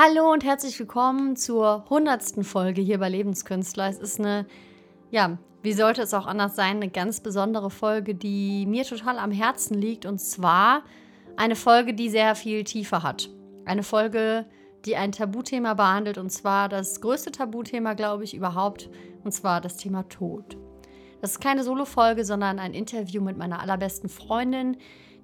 Hallo und herzlich willkommen zur hundertsten Folge hier bei Lebenskünstler. Es ist eine, ja, wie sollte es auch anders sein, eine ganz besondere Folge, die mir total am Herzen liegt. Und zwar eine Folge, die sehr viel Tiefe hat. Eine Folge, die ein Tabuthema behandelt. Und zwar das größte Tabuthema, glaube ich, überhaupt. Und zwar das Thema Tod. Das ist keine Solo-Folge, sondern ein Interview mit meiner allerbesten Freundin,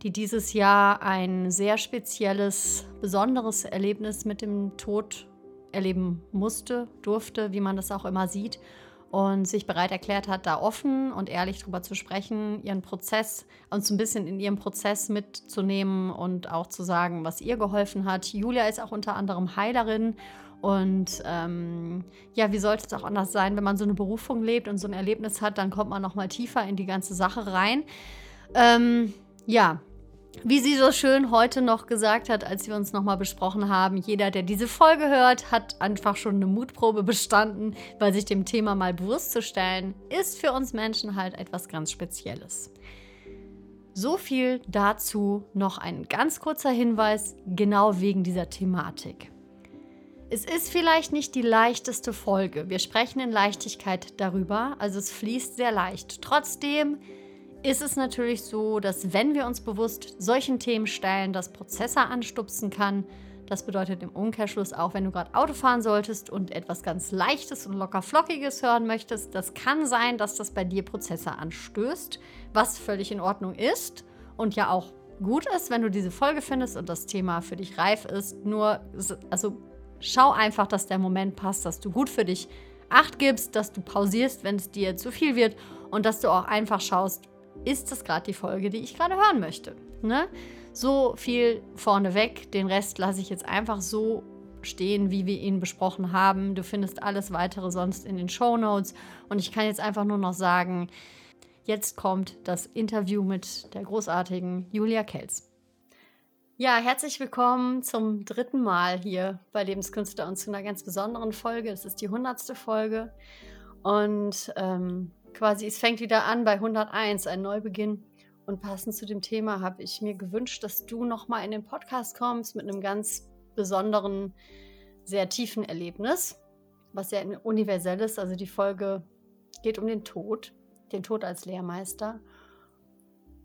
die dieses Jahr ein sehr spezielles, besonderes Erlebnis mit dem Tod erleben musste, durfte, wie man das auch immer sieht, und sich bereit erklärt hat, da offen und ehrlich drüber zu sprechen, ihren Prozess uns ein bisschen in ihrem Prozess mitzunehmen und auch zu sagen, was ihr geholfen hat. Julia ist auch unter anderem Heilerin und ähm, ja, wie sollte es auch anders sein, wenn man so eine Berufung lebt und so ein Erlebnis hat, dann kommt man noch mal tiefer in die ganze Sache rein. Ähm, ja, wie sie so schön heute noch gesagt hat, als wir uns nochmal besprochen haben, jeder, der diese Folge hört, hat einfach schon eine Mutprobe bestanden, weil sich dem Thema mal bewusst zu stellen, ist für uns Menschen halt etwas ganz Spezielles. So viel dazu noch ein ganz kurzer Hinweis, genau wegen dieser Thematik. Es ist vielleicht nicht die leichteste Folge. Wir sprechen in Leichtigkeit darüber, also es fließt sehr leicht. Trotzdem ist es natürlich so, dass wenn wir uns bewusst solchen Themen stellen, das Prozesse anstupsen kann. Das bedeutet im Umkehrschluss auch, wenn du gerade Auto fahren solltest und etwas ganz Leichtes und locker Flockiges hören möchtest, das kann sein, dass das bei dir Prozesse anstößt, was völlig in Ordnung ist und ja auch gut ist, wenn du diese Folge findest und das Thema für dich reif ist. Nur, also schau einfach, dass der Moment passt, dass du gut für dich Acht gibst, dass du pausierst, wenn es dir zu viel wird und dass du auch einfach schaust, ist das gerade die Folge, die ich gerade hören möchte. Ne? So viel vorneweg. Den Rest lasse ich jetzt einfach so stehen, wie wir ihn besprochen haben. Du findest alles weitere sonst in den Show Notes. Und ich kann jetzt einfach nur noch sagen, jetzt kommt das Interview mit der großartigen Julia Kelz. Ja, herzlich willkommen zum dritten Mal hier bei Lebenskünstler und zu einer ganz besonderen Folge. Es ist die hundertste Folge. Und ähm, quasi, es fängt wieder an bei 101, ein Neubeginn. Und passend zu dem Thema habe ich mir gewünscht, dass du nochmal in den Podcast kommst mit einem ganz besonderen, sehr tiefen Erlebnis, was ja universell ist. Also die Folge geht um den Tod, den Tod als Lehrmeister.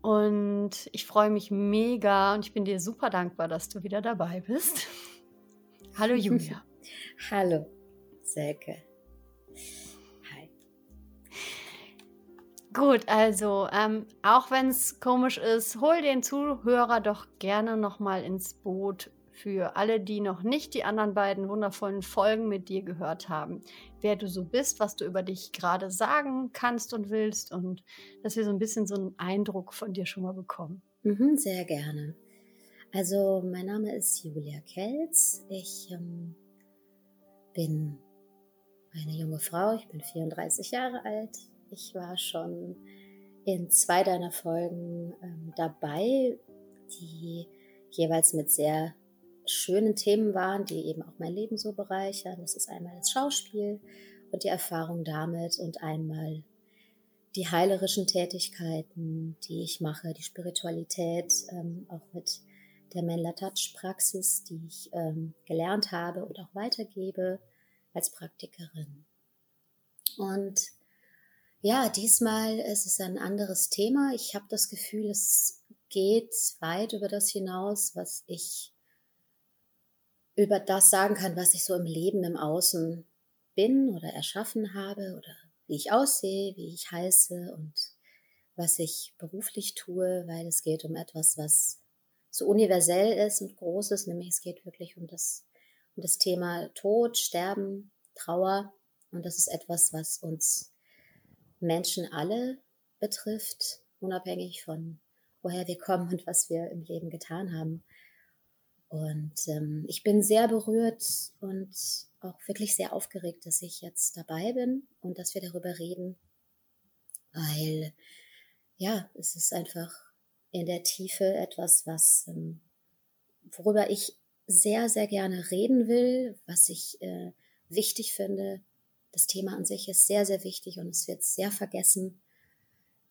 Und ich freue mich mega und ich bin dir super dankbar, dass du wieder dabei bist. Hallo Julia. Hallo, Selke. Gut, also ähm, auch wenn es komisch ist, hol den Zuhörer doch gerne nochmal ins Boot für alle, die noch nicht die anderen beiden wundervollen Folgen mit dir gehört haben. Wer du so bist, was du über dich gerade sagen kannst und willst und dass wir so ein bisschen so einen Eindruck von dir schon mal bekommen. Mhm, sehr gerne. Also mein Name ist Julia Kelz. Ich ähm, bin eine junge Frau, ich bin 34 Jahre alt, ich war schon in zwei deiner Folgen ähm, dabei, die jeweils mit sehr schönen Themen waren, die eben auch mein Leben so bereichern. Das ist einmal das Schauspiel und die Erfahrung damit und einmal die heilerischen Tätigkeiten, die ich mache, die Spiritualität, ähm, auch mit der Menla Touch Praxis, die ich ähm, gelernt habe und auch weitergebe als Praktikerin. Und ja, diesmal ist es ein anderes Thema. Ich habe das Gefühl, es geht weit über das hinaus, was ich über das sagen kann, was ich so im Leben im Außen bin oder erschaffen habe oder wie ich aussehe, wie ich heiße und was ich beruflich tue, weil es geht um etwas, was so universell ist und groß ist, nämlich es geht wirklich um das, um das Thema Tod, Sterben, Trauer und das ist etwas, was uns Menschen alle betrifft, unabhängig von woher wir kommen und was wir im Leben getan haben. Und ähm, ich bin sehr berührt und auch wirklich sehr aufgeregt, dass ich jetzt dabei bin und dass wir darüber reden, weil ja, es ist einfach in der Tiefe etwas, was ähm, worüber ich sehr, sehr gerne reden will, was ich äh, wichtig finde, das Thema an sich ist sehr, sehr wichtig und es wird sehr vergessen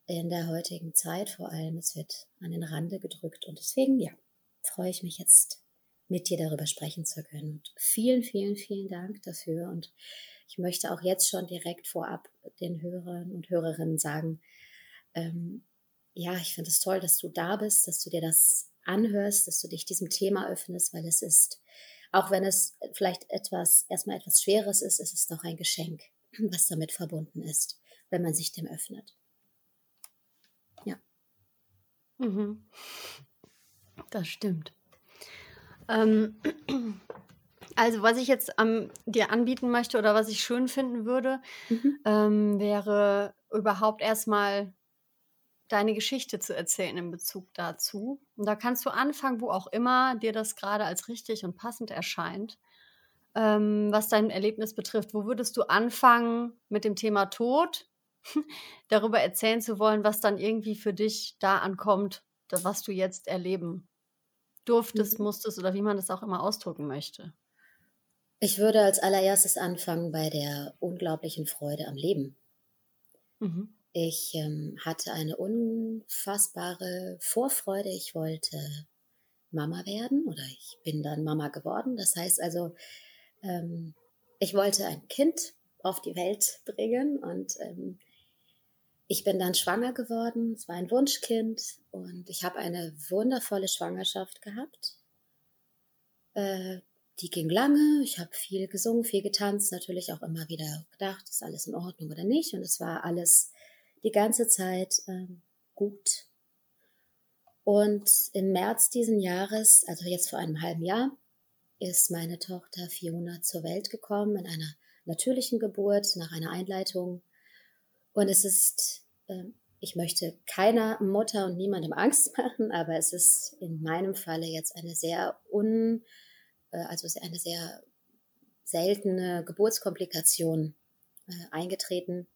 in der heutigen Zeit vor allem. Es wird an den Rande gedrückt und deswegen, ja, freue ich mich jetzt mit dir darüber sprechen zu können. Und vielen, vielen, vielen Dank dafür. Und ich möchte auch jetzt schon direkt vorab den Hörern und Hörerinnen sagen, ähm, ja, ich finde es toll, dass du da bist, dass du dir das anhörst, dass du dich diesem Thema öffnest, weil es ist, auch wenn es vielleicht etwas, erstmal etwas Schweres ist, ist es doch ein Geschenk, was damit verbunden ist, wenn man sich dem öffnet. Ja. Mhm. Das stimmt. Ähm, also, was ich jetzt ähm, dir anbieten möchte oder was ich schön finden würde, mhm. ähm, wäre überhaupt erstmal deine Geschichte zu erzählen in Bezug dazu. Und da kannst du anfangen, wo auch immer dir das gerade als richtig und passend erscheint, ähm, was dein Erlebnis betrifft. Wo würdest du anfangen mit dem Thema Tod, darüber erzählen zu wollen, was dann irgendwie für dich da ankommt, das, was du jetzt erleben durftest, mhm. musstest oder wie man das auch immer ausdrücken möchte? Ich würde als allererstes anfangen bei der unglaublichen Freude am Leben. Mhm. Ich ähm, hatte eine unfassbare Vorfreude. Ich wollte Mama werden oder ich bin dann Mama geworden. Das heißt also, ähm, ich wollte ein Kind auf die Welt bringen und ähm, ich bin dann schwanger geworden. Es war ein Wunschkind und ich habe eine wundervolle Schwangerschaft gehabt. Äh, die ging lange. Ich habe viel gesungen, viel getanzt, natürlich auch immer wieder gedacht, ist alles in Ordnung oder nicht. Und es war alles die ganze Zeit ähm, gut. Und im März diesen Jahres, also jetzt vor einem halben Jahr, ist meine Tochter Fiona zur Welt gekommen in einer natürlichen Geburt nach einer Einleitung und es ist, ähm, ich möchte keiner Mutter und niemandem Angst machen, aber es ist in meinem Falle jetzt eine sehr un, äh, also eine sehr seltene Geburtskomplikation äh, eingetreten.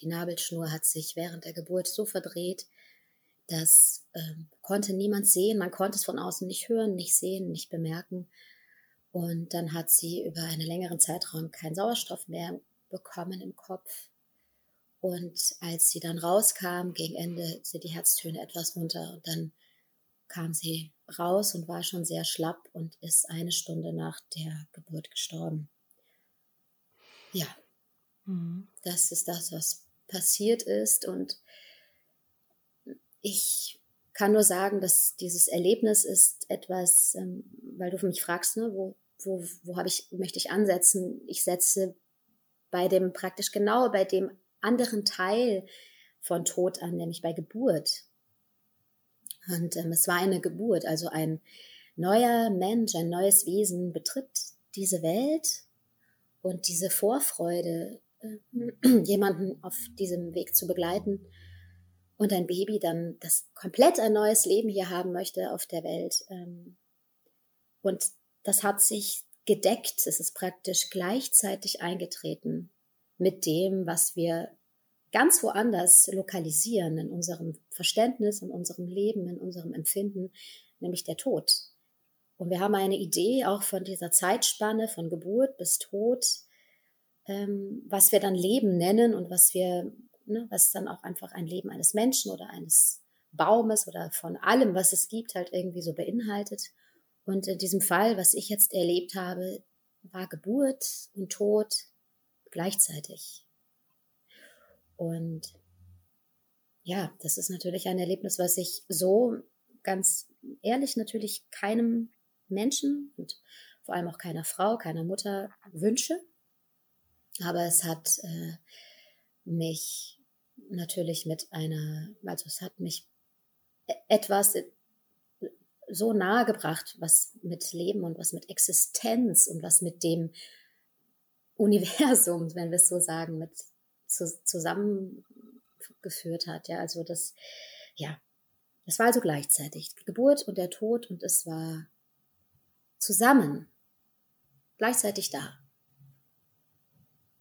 Die Nabelschnur hat sich während der Geburt so verdreht, das ähm, konnte niemand sehen. Man konnte es von außen nicht hören, nicht sehen, nicht bemerken. Und dann hat sie über einen längeren Zeitraum keinen Sauerstoff mehr bekommen im Kopf. Und als sie dann rauskam, gegen Ende sind die Herztöne etwas runter und dann kam sie raus und war schon sehr schlapp und ist eine Stunde nach der Geburt gestorben. Ja, mhm. das ist das, was passiert ist und ich kann nur sagen, dass dieses Erlebnis ist etwas, ähm, weil du mich fragst, ne, wo, wo, wo habe ich, möchte ich ansetzen? Ich setze bei dem praktisch genau bei dem anderen Teil von Tod an, nämlich bei Geburt. Und ähm, es war eine Geburt, also ein neuer Mensch, ein neues Wesen betritt diese Welt und diese Vorfreude, äh, jemanden auf diesem Weg zu begleiten und ein Baby dann das komplett ein neues Leben hier haben möchte auf der Welt. Ähm, und das hat sich gedeckt, es ist praktisch gleichzeitig eingetreten mit dem, was wir ganz woanders lokalisieren in unserem Verständnis, in unserem Leben, in unserem Empfinden, nämlich der Tod. Und wir haben eine Idee auch von dieser Zeitspanne von Geburt bis Tod, ähm, was wir dann Leben nennen und was wir, ne, was dann auch einfach ein Leben eines Menschen oder eines Baumes oder von allem, was es gibt, halt irgendwie so beinhaltet. Und in diesem Fall, was ich jetzt erlebt habe, war Geburt und Tod gleichzeitig. Und ja, das ist natürlich ein Erlebnis, was ich so ganz ehrlich natürlich keinem Menschen und vor allem auch keiner Frau, keiner Mutter wünsche. Aber es hat äh, mich natürlich mit einer, also es hat mich e-, etwas so nahe gebracht, was mit Leben und was mit Existenz und was mit dem Universum, wenn wir es so sagen, mit zu, zusammengeführt hat. Ja, also das, ja, es war also gleichzeitig Geburt und der Tod und es war zusammen, gleichzeitig da.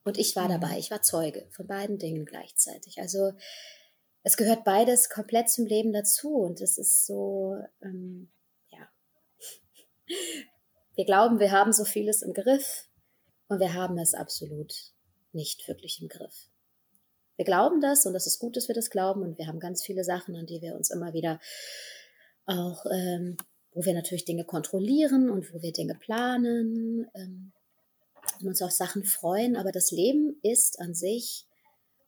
Und ich war dabei, ich war Zeuge von beiden Dingen gleichzeitig. Also es gehört beides komplett zum Leben dazu und es ist so, ähm, ja, wir glauben, wir haben so vieles im Griff, und wir haben es absolut nicht wirklich im Griff. Wir glauben das und das ist gut, dass wir das glauben und wir haben ganz viele Sachen, an die wir uns immer wieder auch, ähm, wo wir natürlich Dinge kontrollieren und wo wir Dinge planen ähm, und uns auf Sachen freuen. Aber das Leben ist an sich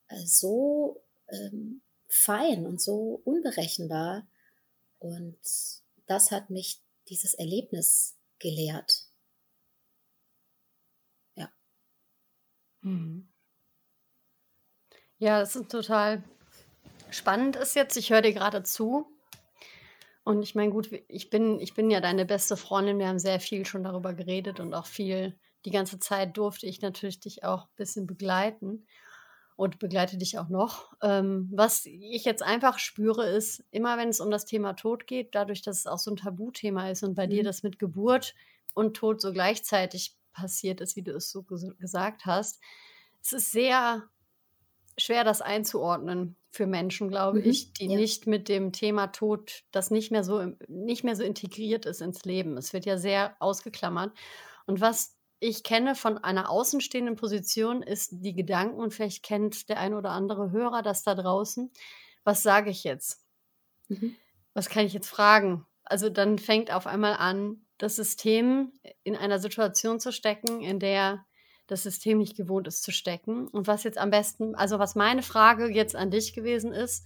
äh, so ähm, fein und so unberechenbar. Und das hat mich dieses Erlebnis gelehrt. Ja. Mhm. Ja, das ist total spannend ist jetzt. Ich höre dir gerade zu. Und ich meine, gut, ich bin, ich bin ja deine beste Freundin. Wir haben sehr viel schon darüber geredet und auch viel, die ganze Zeit durfte ich natürlich dich auch ein bisschen begleiten und begleite dich auch noch. Ähm, was ich jetzt einfach spüre, ist, immer wenn es um das Thema Tod geht, dadurch, dass es auch so ein Tabuthema ist und bei mhm. dir das mit Geburt und Tod so gleichzeitig passiert ist, wie du es so ges gesagt hast, es ist sehr schwer, das einzuordnen für Menschen, glaube mhm, ich, die ja. nicht mit dem Thema Tod, das nicht mehr so nicht mehr so integriert ist ins Leben. Es wird ja sehr ausgeklammert. Und was ich kenne von einer außenstehenden Position ist die Gedanken und vielleicht kennt der ein oder andere Hörer das da draußen. Was sage ich jetzt? Mhm. Was kann ich jetzt fragen? Also dann fängt auf einmal an, das System in einer Situation zu stecken, in der das System nicht gewohnt ist zu stecken. Und was jetzt am besten, also was meine Frage jetzt an dich gewesen ist,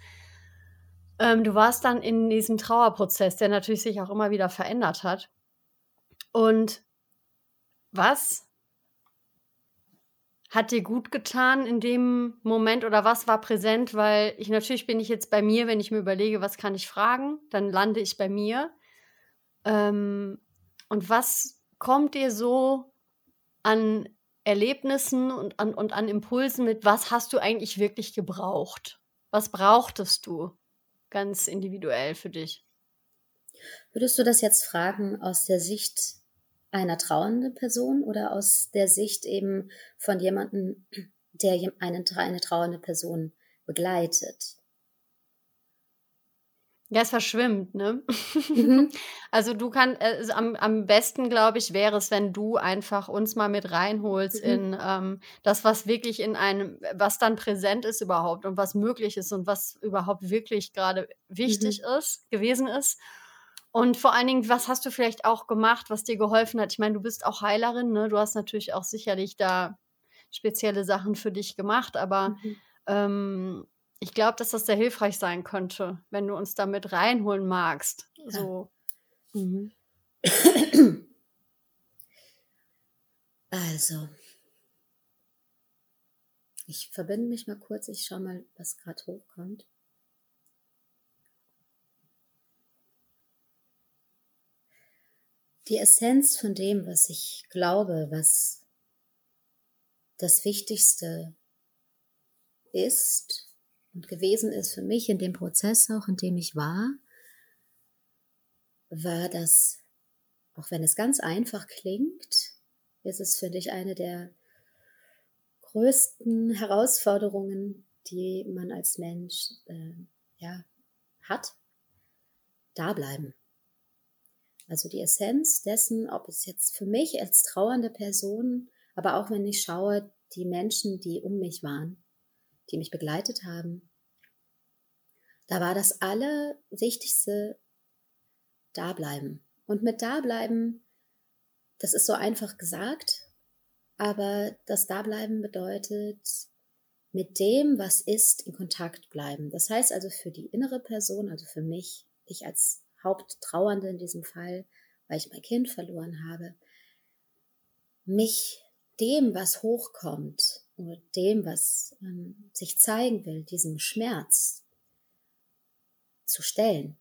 ähm, du warst dann in diesem Trauerprozess, der natürlich sich auch immer wieder verändert hat. Und was hat dir gut getan in dem Moment oder was war präsent? Weil ich natürlich bin ich jetzt bei mir, wenn ich mir überlege, was kann ich fragen, dann lande ich bei mir. Ähm, und was kommt dir so an Erlebnissen und an, und an Impulsen mit, was hast du eigentlich wirklich gebraucht? Was brauchtest du ganz individuell für dich? Würdest du das jetzt fragen aus der Sicht einer trauernden Person oder aus der Sicht eben von jemandem, der eine, eine trauernde Person begleitet? Ja, es verschwimmt, ne? Mhm. Also du kannst, äh, am, am besten, glaube ich, wäre es, wenn du einfach uns mal mit reinholst mhm. in ähm, das, was wirklich in einem, was dann präsent ist überhaupt und was möglich ist und was überhaupt wirklich gerade wichtig mhm. ist, gewesen ist. Und vor allen Dingen, was hast du vielleicht auch gemacht, was dir geholfen hat? Ich meine, du bist auch Heilerin, ne? Du hast natürlich auch sicherlich da spezielle Sachen für dich gemacht, aber mhm. ähm, ich glaube, dass das sehr hilfreich sein könnte, wenn du uns damit reinholen magst. Ja. So. Mhm. Also, ich verbinde mich mal kurz, ich schaue mal, was gerade hochkommt. Die Essenz von dem, was ich glaube, was das Wichtigste ist, und gewesen ist für mich in dem Prozess auch, in dem ich war, war das, auch wenn es ganz einfach klingt, ist es für dich eine der größten Herausforderungen, die man als Mensch äh, ja, hat, da bleiben. Also die Essenz dessen, ob es jetzt für mich als trauernde Person, aber auch wenn ich schaue, die Menschen, die um mich waren, die mich begleitet haben. Da war das Allerwichtigste dableiben. Und mit dableiben, das ist so einfach gesagt, aber das Dableiben bedeutet mit dem, was ist, in Kontakt bleiben. Das heißt also für die innere Person, also für mich, ich als Haupttrauernde in diesem Fall, weil ich mein Kind verloren habe, mich dem, was hochkommt, oder dem, was ähm, sich zeigen will, diesem Schmerz zu stellen.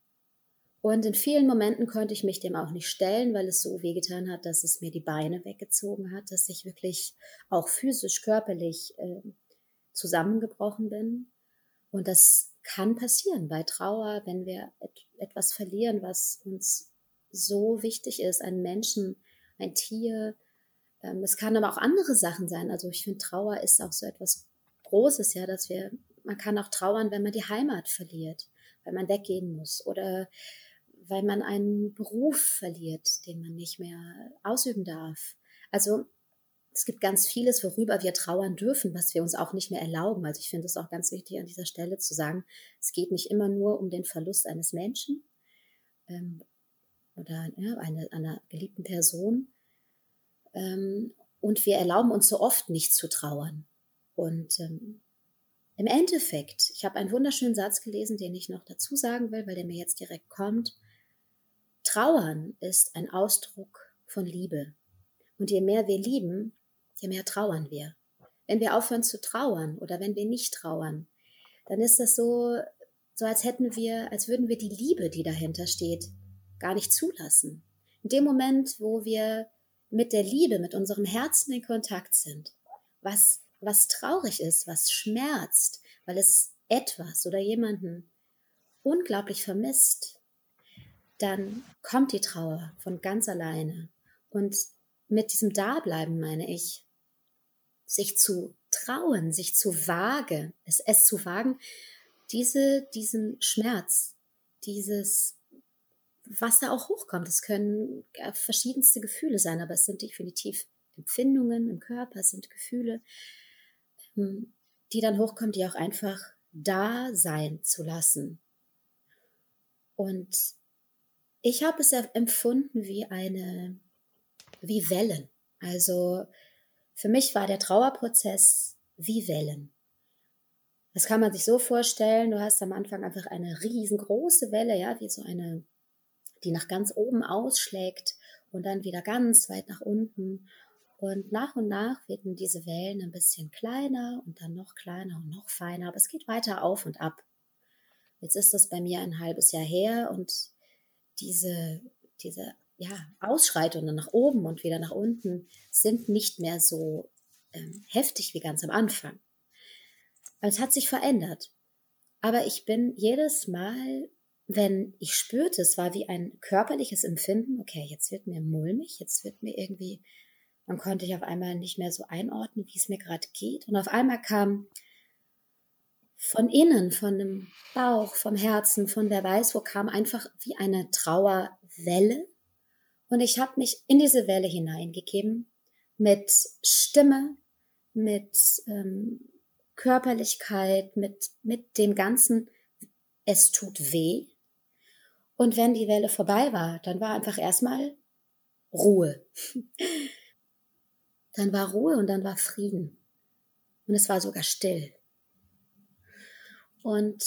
Und in vielen Momenten konnte ich mich dem auch nicht stellen, weil es so wehgetan hat, dass es mir die Beine weggezogen hat, dass ich wirklich auch physisch, körperlich äh, zusammengebrochen bin. Und das kann passieren bei Trauer, wenn wir et etwas verlieren, was uns so wichtig ist, einen Menschen, ein Tier, ähm, es kann aber auch andere Sachen sein. Also ich finde, Trauer ist auch so etwas Großes, ja, dass wir, man kann auch trauern, wenn man die Heimat verliert, weil man weggehen muss oder weil man einen Beruf verliert, den man nicht mehr ausüben darf. Also es gibt ganz vieles, worüber wir trauern dürfen, was wir uns auch nicht mehr erlauben. Also ich finde es auch ganz wichtig an dieser Stelle zu sagen, es geht nicht immer nur um den Verlust eines Menschen, ähm, oder ja, eine, einer geliebten Person. Ähm, und wir erlauben uns so oft nicht zu trauern. Und ähm, im Endeffekt, ich habe einen wunderschönen Satz gelesen, den ich noch dazu sagen will, weil der mir jetzt direkt kommt. Trauern ist ein Ausdruck von Liebe. Und je mehr wir lieben, je mehr trauern wir. Wenn wir aufhören zu trauern oder wenn wir nicht trauern, dann ist das so, so als hätten wir, als würden wir die Liebe, die dahinter steht, gar nicht zulassen. In dem Moment, wo wir mit der Liebe, mit unserem Herzen in Kontakt sind, was, was traurig ist, was schmerzt, weil es etwas oder jemanden unglaublich vermisst, dann kommt die Trauer von ganz alleine. Und mit diesem Dableiben meine ich, sich zu trauen, sich zu wagen, es, es zu wagen, diese, diesen Schmerz, dieses, was da auch hochkommt, es können verschiedenste Gefühle sein, aber es sind definitiv Empfindungen im Körper, es sind Gefühle, ähm, die dann hochkommen, die auch einfach da sein zu lassen. Und ich habe es empfunden wie eine, wie Wellen. Also für mich war der Trauerprozess wie Wellen. Das kann man sich so vorstellen, du hast am Anfang einfach eine riesengroße Welle, ja, wie so eine, die nach ganz oben ausschlägt und dann wieder ganz weit nach unten. Und nach und nach werden diese Wellen ein bisschen kleiner und dann noch kleiner und noch feiner, aber es geht weiter auf und ab. Jetzt ist das bei mir ein halbes Jahr her und diese, diese ja, Ausschreitungen nach oben und wieder nach unten sind nicht mehr so ähm, heftig wie ganz am Anfang. Es hat sich verändert. Aber ich bin jedes Mal, wenn ich spürte, es war wie ein körperliches Empfinden, okay, jetzt wird mir mulmig, jetzt wird mir irgendwie, dann konnte ich auf einmal nicht mehr so einordnen, wie es mir gerade geht. Und auf einmal kam von innen, von dem Bauch, vom Herzen, von wer weiß wo, kam einfach wie eine Trauerwelle und ich habe mich in diese Welle hineingegeben mit Stimme, mit ähm, Körperlichkeit, mit, mit dem Ganzen, es tut weh. Und wenn die Welle vorbei war, dann war einfach erstmal Ruhe. dann war Ruhe und dann war Frieden. Und es war sogar still. Und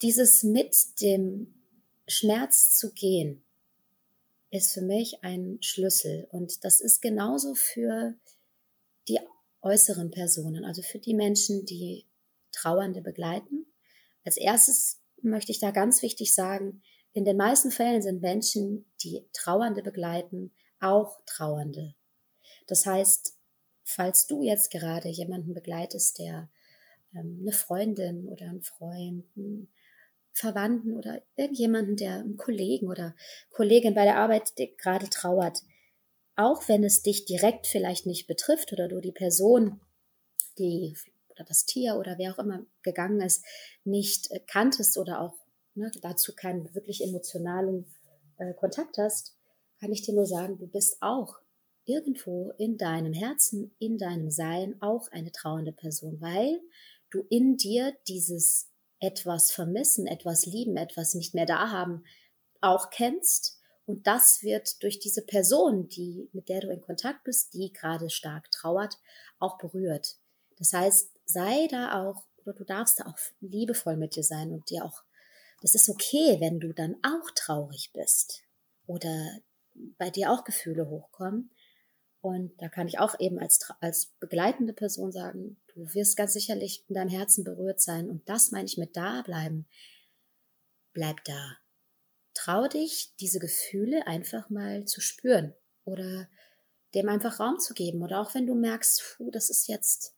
dieses mit dem Schmerz zu gehen, ist für mich ein Schlüssel. Und das ist genauso für die äußeren Personen, also für die Menschen, die Trauernde begleiten. Als erstes möchte ich da ganz wichtig sagen, in den meisten Fällen sind Menschen, die Trauernde begleiten, auch Trauernde. Das heißt, falls du jetzt gerade jemanden begleitest, der ähm, eine Freundin oder einen Freund, Verwandten oder irgendjemanden, der einen Kollegen oder Kollegin bei der Arbeit gerade trauert, auch wenn es dich direkt vielleicht nicht betrifft oder du die Person, die oder das Tier oder wer auch immer gegangen ist, nicht äh, kanntest oder auch ne, dazu keinen wirklich emotionalen äh, Kontakt hast, kann ich dir nur sagen, du bist auch irgendwo in deinem Herzen, in deinem Sein auch eine trauernde Person, weil du in dir dieses etwas vermissen, etwas lieben, etwas nicht mehr da haben, auch kennst. Und das wird durch diese Person, die, mit der du in Kontakt bist, die gerade stark trauert, auch berührt. Das heißt, sei da auch, oder du darfst da auch liebevoll mit dir sein und dir auch, das ist okay, wenn du dann auch traurig bist oder bei dir auch Gefühle hochkommen. Und da kann ich auch eben als, als begleitende Person sagen, du wirst ganz sicherlich in deinem Herzen berührt sein. Und das meine ich mit da bleiben. Bleib da. Trau dich, diese Gefühle einfach mal zu spüren oder dem einfach Raum zu geben. Oder auch wenn du merkst, puh, das ist jetzt,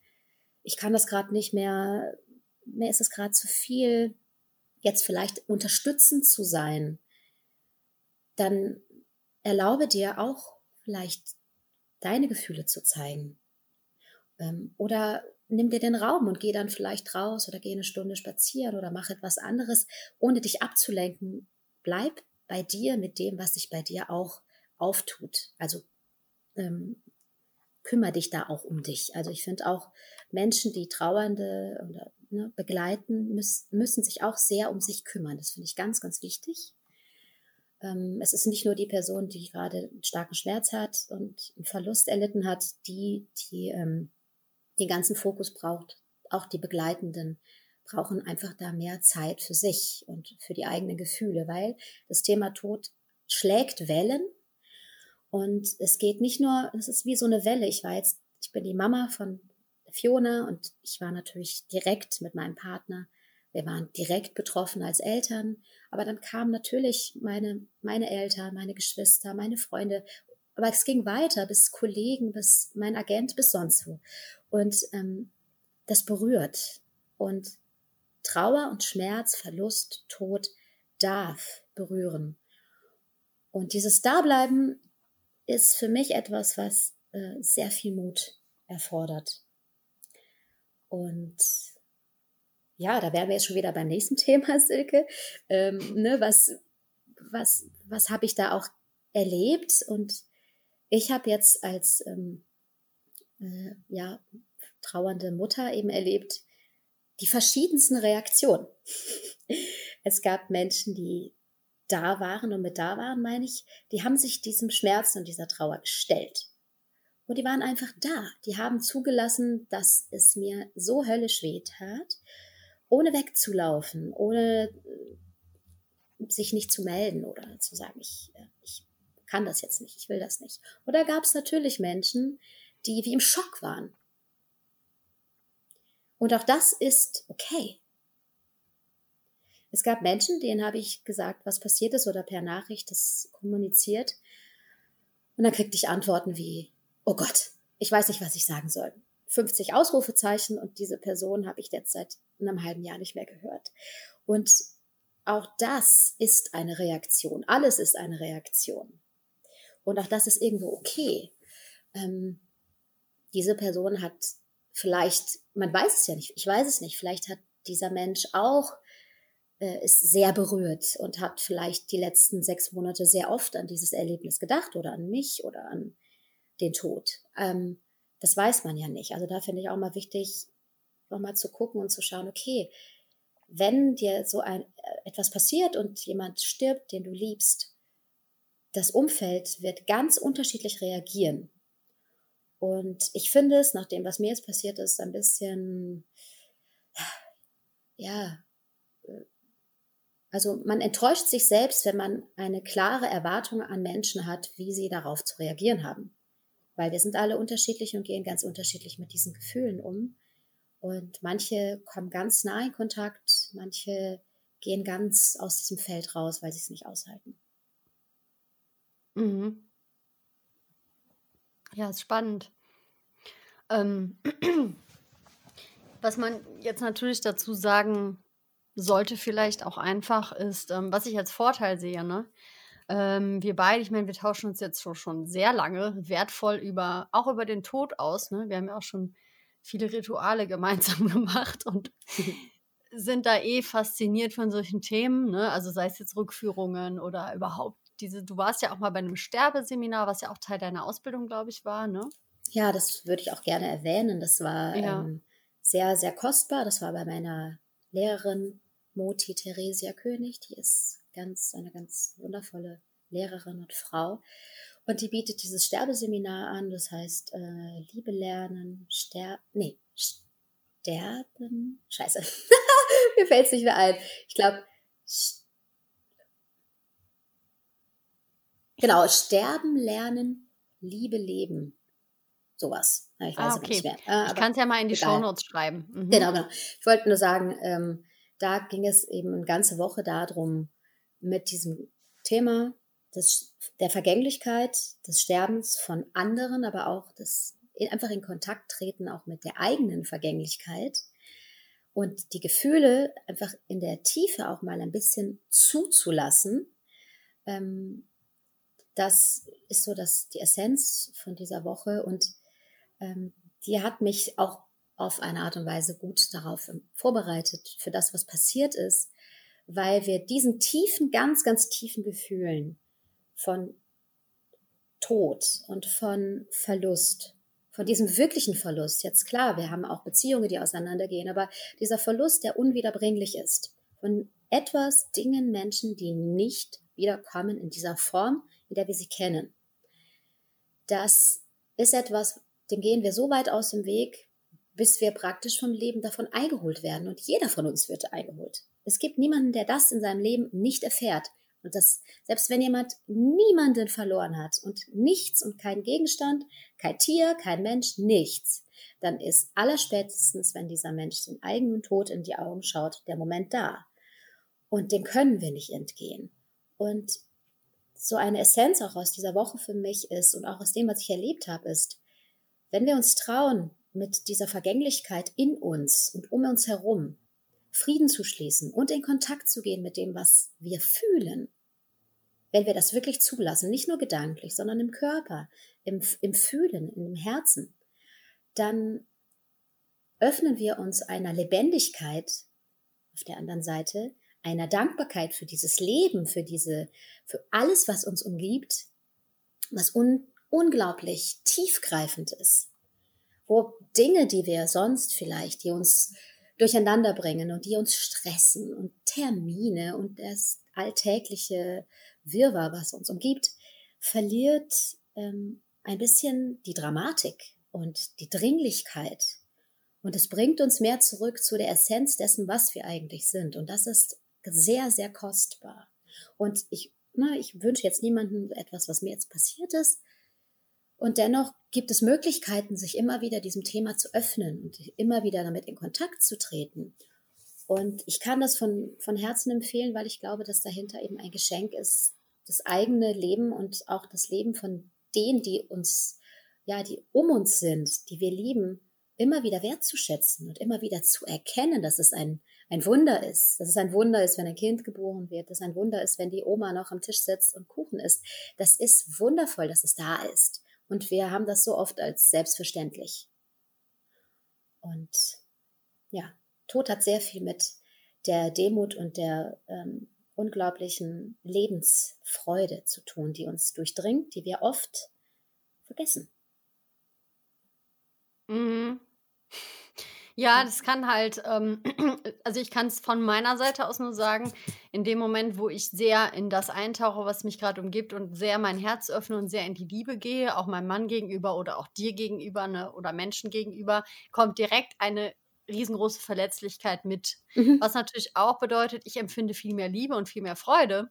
ich kann das gerade nicht mehr, mir ist es gerade zu viel, jetzt vielleicht unterstützend zu sein, dann erlaube dir auch vielleicht deine Gefühle zu zeigen. Ähm, oder nimm dir den Raum und geh dann vielleicht raus oder geh eine Stunde spazieren oder mach etwas anderes, ohne dich abzulenken. Bleib bei dir mit dem, was sich bei dir auch auftut. Also ähm, kümmere dich da auch um dich. Also ich finde auch Menschen, die Trauernde oder ne, begleiten, müß, müssen sich auch sehr um sich kümmern. Das finde ich ganz, ganz wichtig. Ähm, es ist nicht nur die Person, die gerade einen starken Schmerz hat und einen Verlust erlitten hat, die, die ähm, den ganzen Fokus braucht. Auch die Begleitenden brauchen einfach da mehr Zeit für sich und für die eigenen Gefühle, weil das Thema Tod schlägt Wellen und es geht nicht nur, es ist wie so eine Welle. Ich war jetzt, ich bin die Mama von Fiona und ich war natürlich direkt mit meinem Partner. Wir waren direkt betroffen als Eltern, aber dann kamen natürlich meine, meine Eltern, meine Geschwister, meine Freunde, aber es ging weiter bis Kollegen, bis mein Agent, bis sonst wo. Und ähm, das berührt. Und Trauer und Schmerz, Verlust, Tod darf berühren. Und dieses Dableiben ist für mich etwas, was äh, sehr viel Mut erfordert. Und ja, da wären wir jetzt schon wieder beim nächsten Thema, Silke. Ähm, ne, was was, was habe ich da auch erlebt? Und ich habe jetzt als ähm, äh, ja, trauernde Mutter eben erlebt, die verschiedensten Reaktionen. es gab Menschen, die da waren und mit da waren, meine ich, die haben sich diesem Schmerz und dieser Trauer gestellt. Und die waren einfach da. Die haben zugelassen, dass es mir so höllisch weh tat, ohne wegzulaufen, ohne äh, sich nicht zu melden oder zu sagen, ich, äh, ich kann das jetzt nicht, ich will das nicht. Oder gab es natürlich Menschen, die wie im Schock waren. Und auch das ist okay. Es gab Menschen, denen habe ich gesagt, was passiert ist oder per Nachricht das kommuniziert. Und dann kriegte ich Antworten wie, oh Gott, ich weiß nicht, was ich sagen soll. 50 Ausrufezeichen und diese Person habe ich jetzt seit einem halben Jahr nicht mehr gehört. Und auch das ist eine Reaktion. Alles ist eine Reaktion. Und auch das ist irgendwo okay. Ähm, diese Person hat vielleicht, man weiß es ja nicht, ich weiß es nicht, vielleicht hat dieser Mensch auch äh, ist sehr berührt und hat vielleicht die letzten sechs Monate sehr oft an dieses Erlebnis gedacht oder an mich oder an den Tod. Ähm, das weiß man ja nicht. Also da finde ich auch mal wichtig, nochmal zu gucken und zu schauen, okay, wenn dir so ein, äh, etwas passiert und jemand stirbt, den du liebst, das Umfeld wird ganz unterschiedlich reagieren. Und ich finde es, nach dem, was mir jetzt passiert ist, ein bisschen, ja, also man enttäuscht sich selbst, wenn man eine klare Erwartung an Menschen hat, wie sie darauf zu reagieren haben. Weil wir sind alle unterschiedlich und gehen ganz unterschiedlich mit diesen Gefühlen um. Und manche kommen ganz nah in Kontakt, manche gehen ganz aus diesem Feld raus, weil sie es nicht aushalten. Mhm. Ja, ist spannend. Ähm, was man jetzt natürlich dazu sagen sollte vielleicht auch einfach ist, ähm, was ich als Vorteil sehe, ne? Ähm, wir beide, ich meine, wir tauschen uns jetzt schon, schon sehr lange wertvoll über, auch über den Tod aus, ne? Wir haben ja auch schon viele Rituale gemeinsam gemacht und sind da eh fasziniert von solchen Themen, ne? Also sei es jetzt Rückführungen oder überhaupt diese, du warst ja auch mal bei einem Sterbeseminar, was ja auch Teil deiner Ausbildung, glaube ich, war, ne? Ja, das würde ich auch gerne erwähnen. Das war ja. ähm, sehr, sehr kostbar. Das war bei meiner Lehrerin Moti Theresia König. Die ist ganz, eine ganz wundervolle Lehrerin und Frau. Und die bietet dieses Sterbeseminar an, das heißt äh, Liebe lernen, sterben, nee, sterben, scheiße, mir fällt es nicht mehr ein. Ich glaube, genau, sterben lernen, Liebe leben, sowas. Ich weiß ah, okay. nicht mehr. Äh, ich kann es ja mal in die Shownotes schreiben. Mhm. Genau, genau. Ich wollte nur sagen, ähm, da ging es eben eine ganze Woche darum, mit diesem Thema des, der Vergänglichkeit, des Sterbens von anderen, aber auch das einfach in Kontakt treten, auch mit der eigenen Vergänglichkeit und die Gefühle einfach in der Tiefe auch mal ein bisschen zuzulassen. Ähm, das ist so dass die Essenz von dieser Woche und ähm, die hat mich auch auf eine Art und Weise gut darauf vorbereitet, für das, was passiert ist, weil wir diesen tiefen, ganz, ganz tiefen Gefühlen von Tod und von Verlust, von diesem wirklichen Verlust, jetzt klar, wir haben auch Beziehungen, die auseinandergehen, aber dieser Verlust, der unwiederbringlich ist, von etwas, Dingen, Menschen, die nicht wiederkommen in dieser Form, in der wir sie kennen. Das ist etwas, dem gehen wir so weit aus dem Weg, bis wir praktisch vom Leben davon eingeholt werden. Und jeder von uns wird eingeholt. Es gibt niemanden, der das in seinem Leben nicht erfährt. Und das, selbst wenn jemand niemanden verloren hat und nichts und kein Gegenstand, kein Tier, kein Mensch, nichts, dann ist allerspätestens, wenn dieser Mensch den eigenen Tod in die Augen schaut, der Moment da. Und dem können wir nicht entgehen. Und so eine Essenz auch aus dieser Woche für mich ist und auch aus dem, was ich erlebt habe, ist, wenn wir uns trauen, mit dieser Vergänglichkeit in uns und um uns herum Frieden zu schließen und in Kontakt zu gehen mit dem, was wir fühlen, wenn wir das wirklich zulassen, nicht nur gedanklich, sondern im Körper, im, im Fühlen, im Herzen, dann öffnen wir uns einer Lebendigkeit auf der anderen Seite, einer Dankbarkeit für dieses Leben, für diese, für alles, was uns umgibt, was un, unglaublich tiefgreifend ist. Wo Dinge, die wir sonst vielleicht, die uns durcheinander bringen und die uns stressen und Termine und das alltägliche Wirrwarr, was uns umgibt, verliert ähm, ein bisschen die Dramatik und die Dringlichkeit. Und es bringt uns mehr zurück zu der Essenz dessen, was wir eigentlich sind. Und das ist sehr, sehr kostbar. Und ich, na, ich wünsche jetzt niemandem etwas, was mir jetzt passiert ist. Und dennoch gibt es Möglichkeiten, sich immer wieder diesem Thema zu öffnen und immer wieder damit in Kontakt zu treten. Und ich kann das von, von Herzen empfehlen, weil ich glaube, dass dahinter eben ein Geschenk ist, das eigene Leben und auch das Leben von denen, die uns, ja, die um uns sind, die wir lieben, immer wieder wertzuschätzen und immer wieder zu erkennen, dass es ein, ein Wunder ist. Dass es ein Wunder ist, wenn ein Kind geboren wird. Dass es ein Wunder ist, wenn die Oma noch am Tisch sitzt und Kuchen isst. Das ist wundervoll, dass es da ist. Und wir haben das so oft als selbstverständlich. Und ja, Tod hat sehr viel mit der Demut und der ähm, unglaublichen Lebensfreude zu tun, die uns durchdringt, die wir oft vergessen. Mhm. Ja, das kann halt, ähm, also ich kann es von meiner Seite aus nur sagen, in dem Moment, wo ich sehr in das eintauche, was mich gerade umgibt und sehr mein Herz öffne und sehr in die Liebe gehe, auch meinem Mann gegenüber oder auch dir gegenüber ne, oder Menschen gegenüber, kommt direkt eine riesengroße Verletzlichkeit mit. Mhm. Was natürlich auch bedeutet, ich empfinde viel mehr Liebe und viel mehr Freude.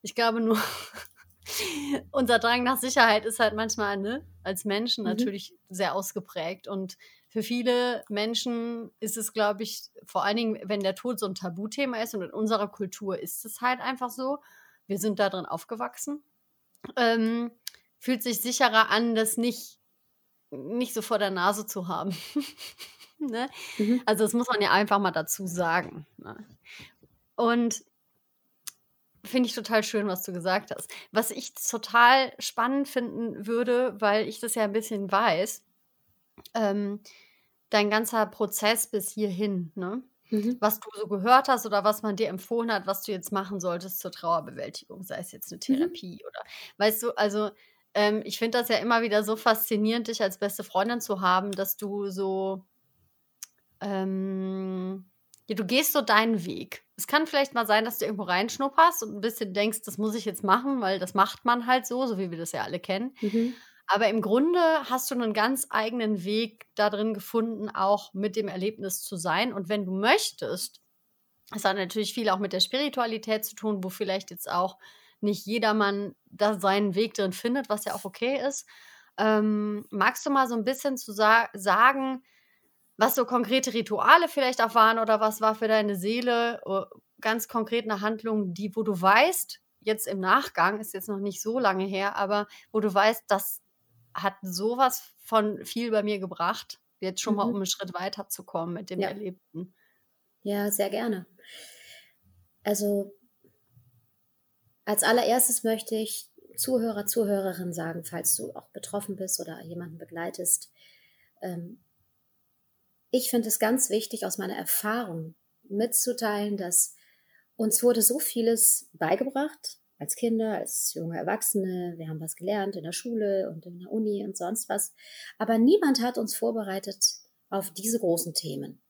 Ich glaube nur, unser Drang nach Sicherheit ist halt manchmal ne, als Menschen mhm. natürlich sehr ausgeprägt. Und für viele Menschen ist es, glaube ich, vor allen Dingen, wenn der Tod so ein Tabuthema ist und in unserer Kultur ist es halt einfach so. Wir sind da drin aufgewachsen. Ähm, fühlt sich sicherer an, das nicht, nicht so vor der Nase zu haben. ne? mhm. Also, das muss man ja einfach mal dazu sagen. Ne? Und finde ich total schön, was du gesagt hast. Was ich total spannend finden würde, weil ich das ja ein bisschen weiß, ähm, dein ganzer Prozess bis hierhin, ne? Mhm. Was du so gehört hast oder was man dir empfohlen hat, was du jetzt machen solltest zur Trauerbewältigung, sei es jetzt eine mhm. Therapie mhm. oder weißt du, also ähm, ich finde das ja immer wieder so faszinierend, dich als beste Freundin zu haben, dass du so, ähm, ja, du gehst so deinen Weg. Es kann vielleicht mal sein, dass du irgendwo reinschnupperst und ein bisschen denkst, das muss ich jetzt machen, weil das macht man halt so, so wie wir das ja alle kennen. Mhm. Aber im Grunde hast du einen ganz eigenen Weg darin gefunden, auch mit dem Erlebnis zu sein. Und wenn du möchtest, es hat natürlich viel auch mit der Spiritualität zu tun, wo vielleicht jetzt auch nicht jedermann da seinen Weg drin findet, was ja auch okay ist. Ähm, magst du mal so ein bisschen zu sa sagen, was so konkrete Rituale vielleicht auch waren oder was war für deine Seele ganz konkret eine Handlung, die, wo du weißt, jetzt im Nachgang, ist jetzt noch nicht so lange her, aber wo du weißt, dass hat sowas von viel bei mir gebracht, jetzt schon mhm. mal um einen Schritt weiter zu kommen mit dem ja. Erlebten. Ja, sehr gerne. Also als allererstes möchte ich Zuhörer, Zuhörerin sagen, falls du auch betroffen bist oder jemanden begleitest. Ähm, ich finde es ganz wichtig, aus meiner Erfahrung mitzuteilen, dass uns wurde so vieles beigebracht, als Kinder, als junge Erwachsene. Wir haben was gelernt in der Schule und in der Uni und sonst was. Aber niemand hat uns vorbereitet auf diese großen Themen.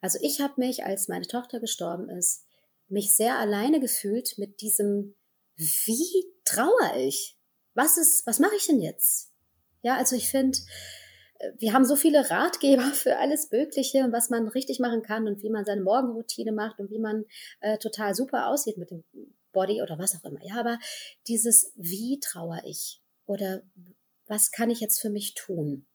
Also ich habe mich, als meine Tochter gestorben ist, mich sehr alleine gefühlt mit diesem wie trauere ich? Was ist, was mache ich denn jetzt? Ja, also ich finde, äh, wir haben so viele Ratgeber für alles Mögliche und was man richtig machen kann und wie man seine Morgenroutine macht und wie man äh, total super aussieht mit dem Body oder was auch immer. Ja, aber dieses, wie trauere ich? Oder was kann ich jetzt für mich tun?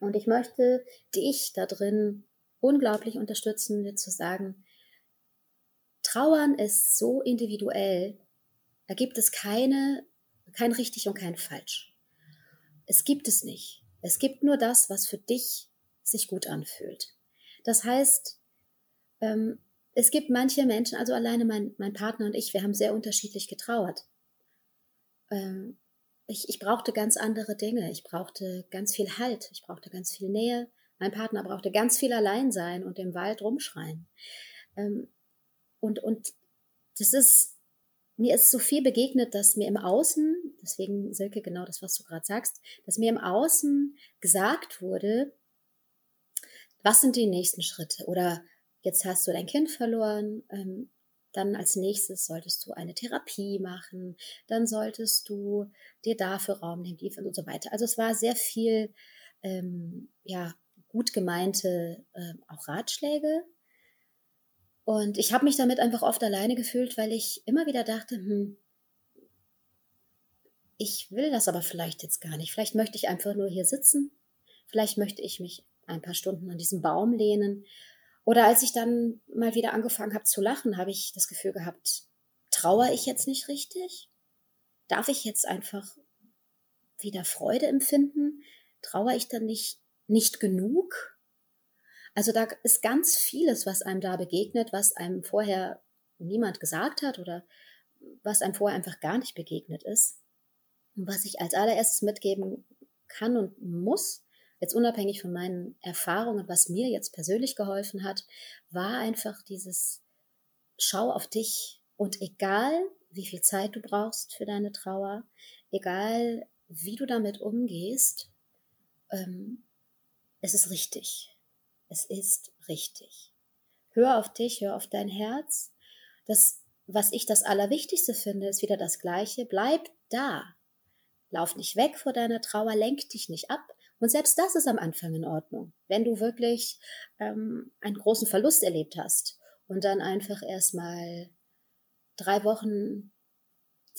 Und ich möchte dich da drin unglaublich unterstützen, dir zu sagen, Trauern ist so individuell, da gibt es keine, kein richtig und kein falsch. Es gibt es nicht. Es gibt nur das, was für dich sich gut anfühlt. Das heißt, ähm, es gibt manche Menschen, also alleine mein, mein Partner und ich, wir haben sehr unterschiedlich getrauert. Ähm, ich, ich brauchte ganz andere Dinge. Ich brauchte ganz viel Halt. Ich brauchte ganz viel Nähe. Mein Partner brauchte ganz viel Alleinsein und im Wald rumschreien. Ähm, und, und das ist, mir ist so viel begegnet, dass mir im Außen, deswegen Silke, genau das, was du gerade sagst, dass mir im Außen gesagt wurde, was sind die nächsten Schritte? Oder jetzt hast du dein Kind verloren, ähm, dann als nächstes solltest du eine Therapie machen, dann solltest du dir dafür Raum nehmen und so weiter. Also es war sehr viel, ähm, ja, gut gemeinte äh, auch Ratschläge. Und ich habe mich damit einfach oft alleine gefühlt, weil ich immer wieder dachte, hm, ich will das aber vielleicht jetzt gar nicht. Vielleicht möchte ich einfach nur hier sitzen. Vielleicht möchte ich mich ein paar Stunden an diesem Baum lehnen oder als ich dann mal wieder angefangen habe zu lachen, habe ich das Gefühl gehabt, trauere ich jetzt nicht richtig? Darf ich jetzt einfach wieder Freude empfinden? Trauere ich dann nicht, nicht genug? Also da ist ganz vieles, was einem da begegnet, was einem vorher niemand gesagt hat oder was einem vorher einfach gar nicht begegnet ist. Und was ich als allererstes mitgeben kann und muss, jetzt unabhängig von meinen Erfahrungen, was mir jetzt persönlich geholfen hat, war einfach dieses Schau auf dich und egal, wie viel Zeit du brauchst für deine Trauer, egal, wie du damit umgehst, ähm, es ist richtig. Es ist richtig. Hör auf dich, hör auf dein Herz. Das, was ich das Allerwichtigste finde, ist wieder das Gleiche. Bleib da. Lauf nicht weg vor deiner Trauer, lenk dich nicht ab, und selbst das ist am Anfang in Ordnung. Wenn du wirklich ähm, einen großen Verlust erlebt hast und dann einfach erstmal drei Wochen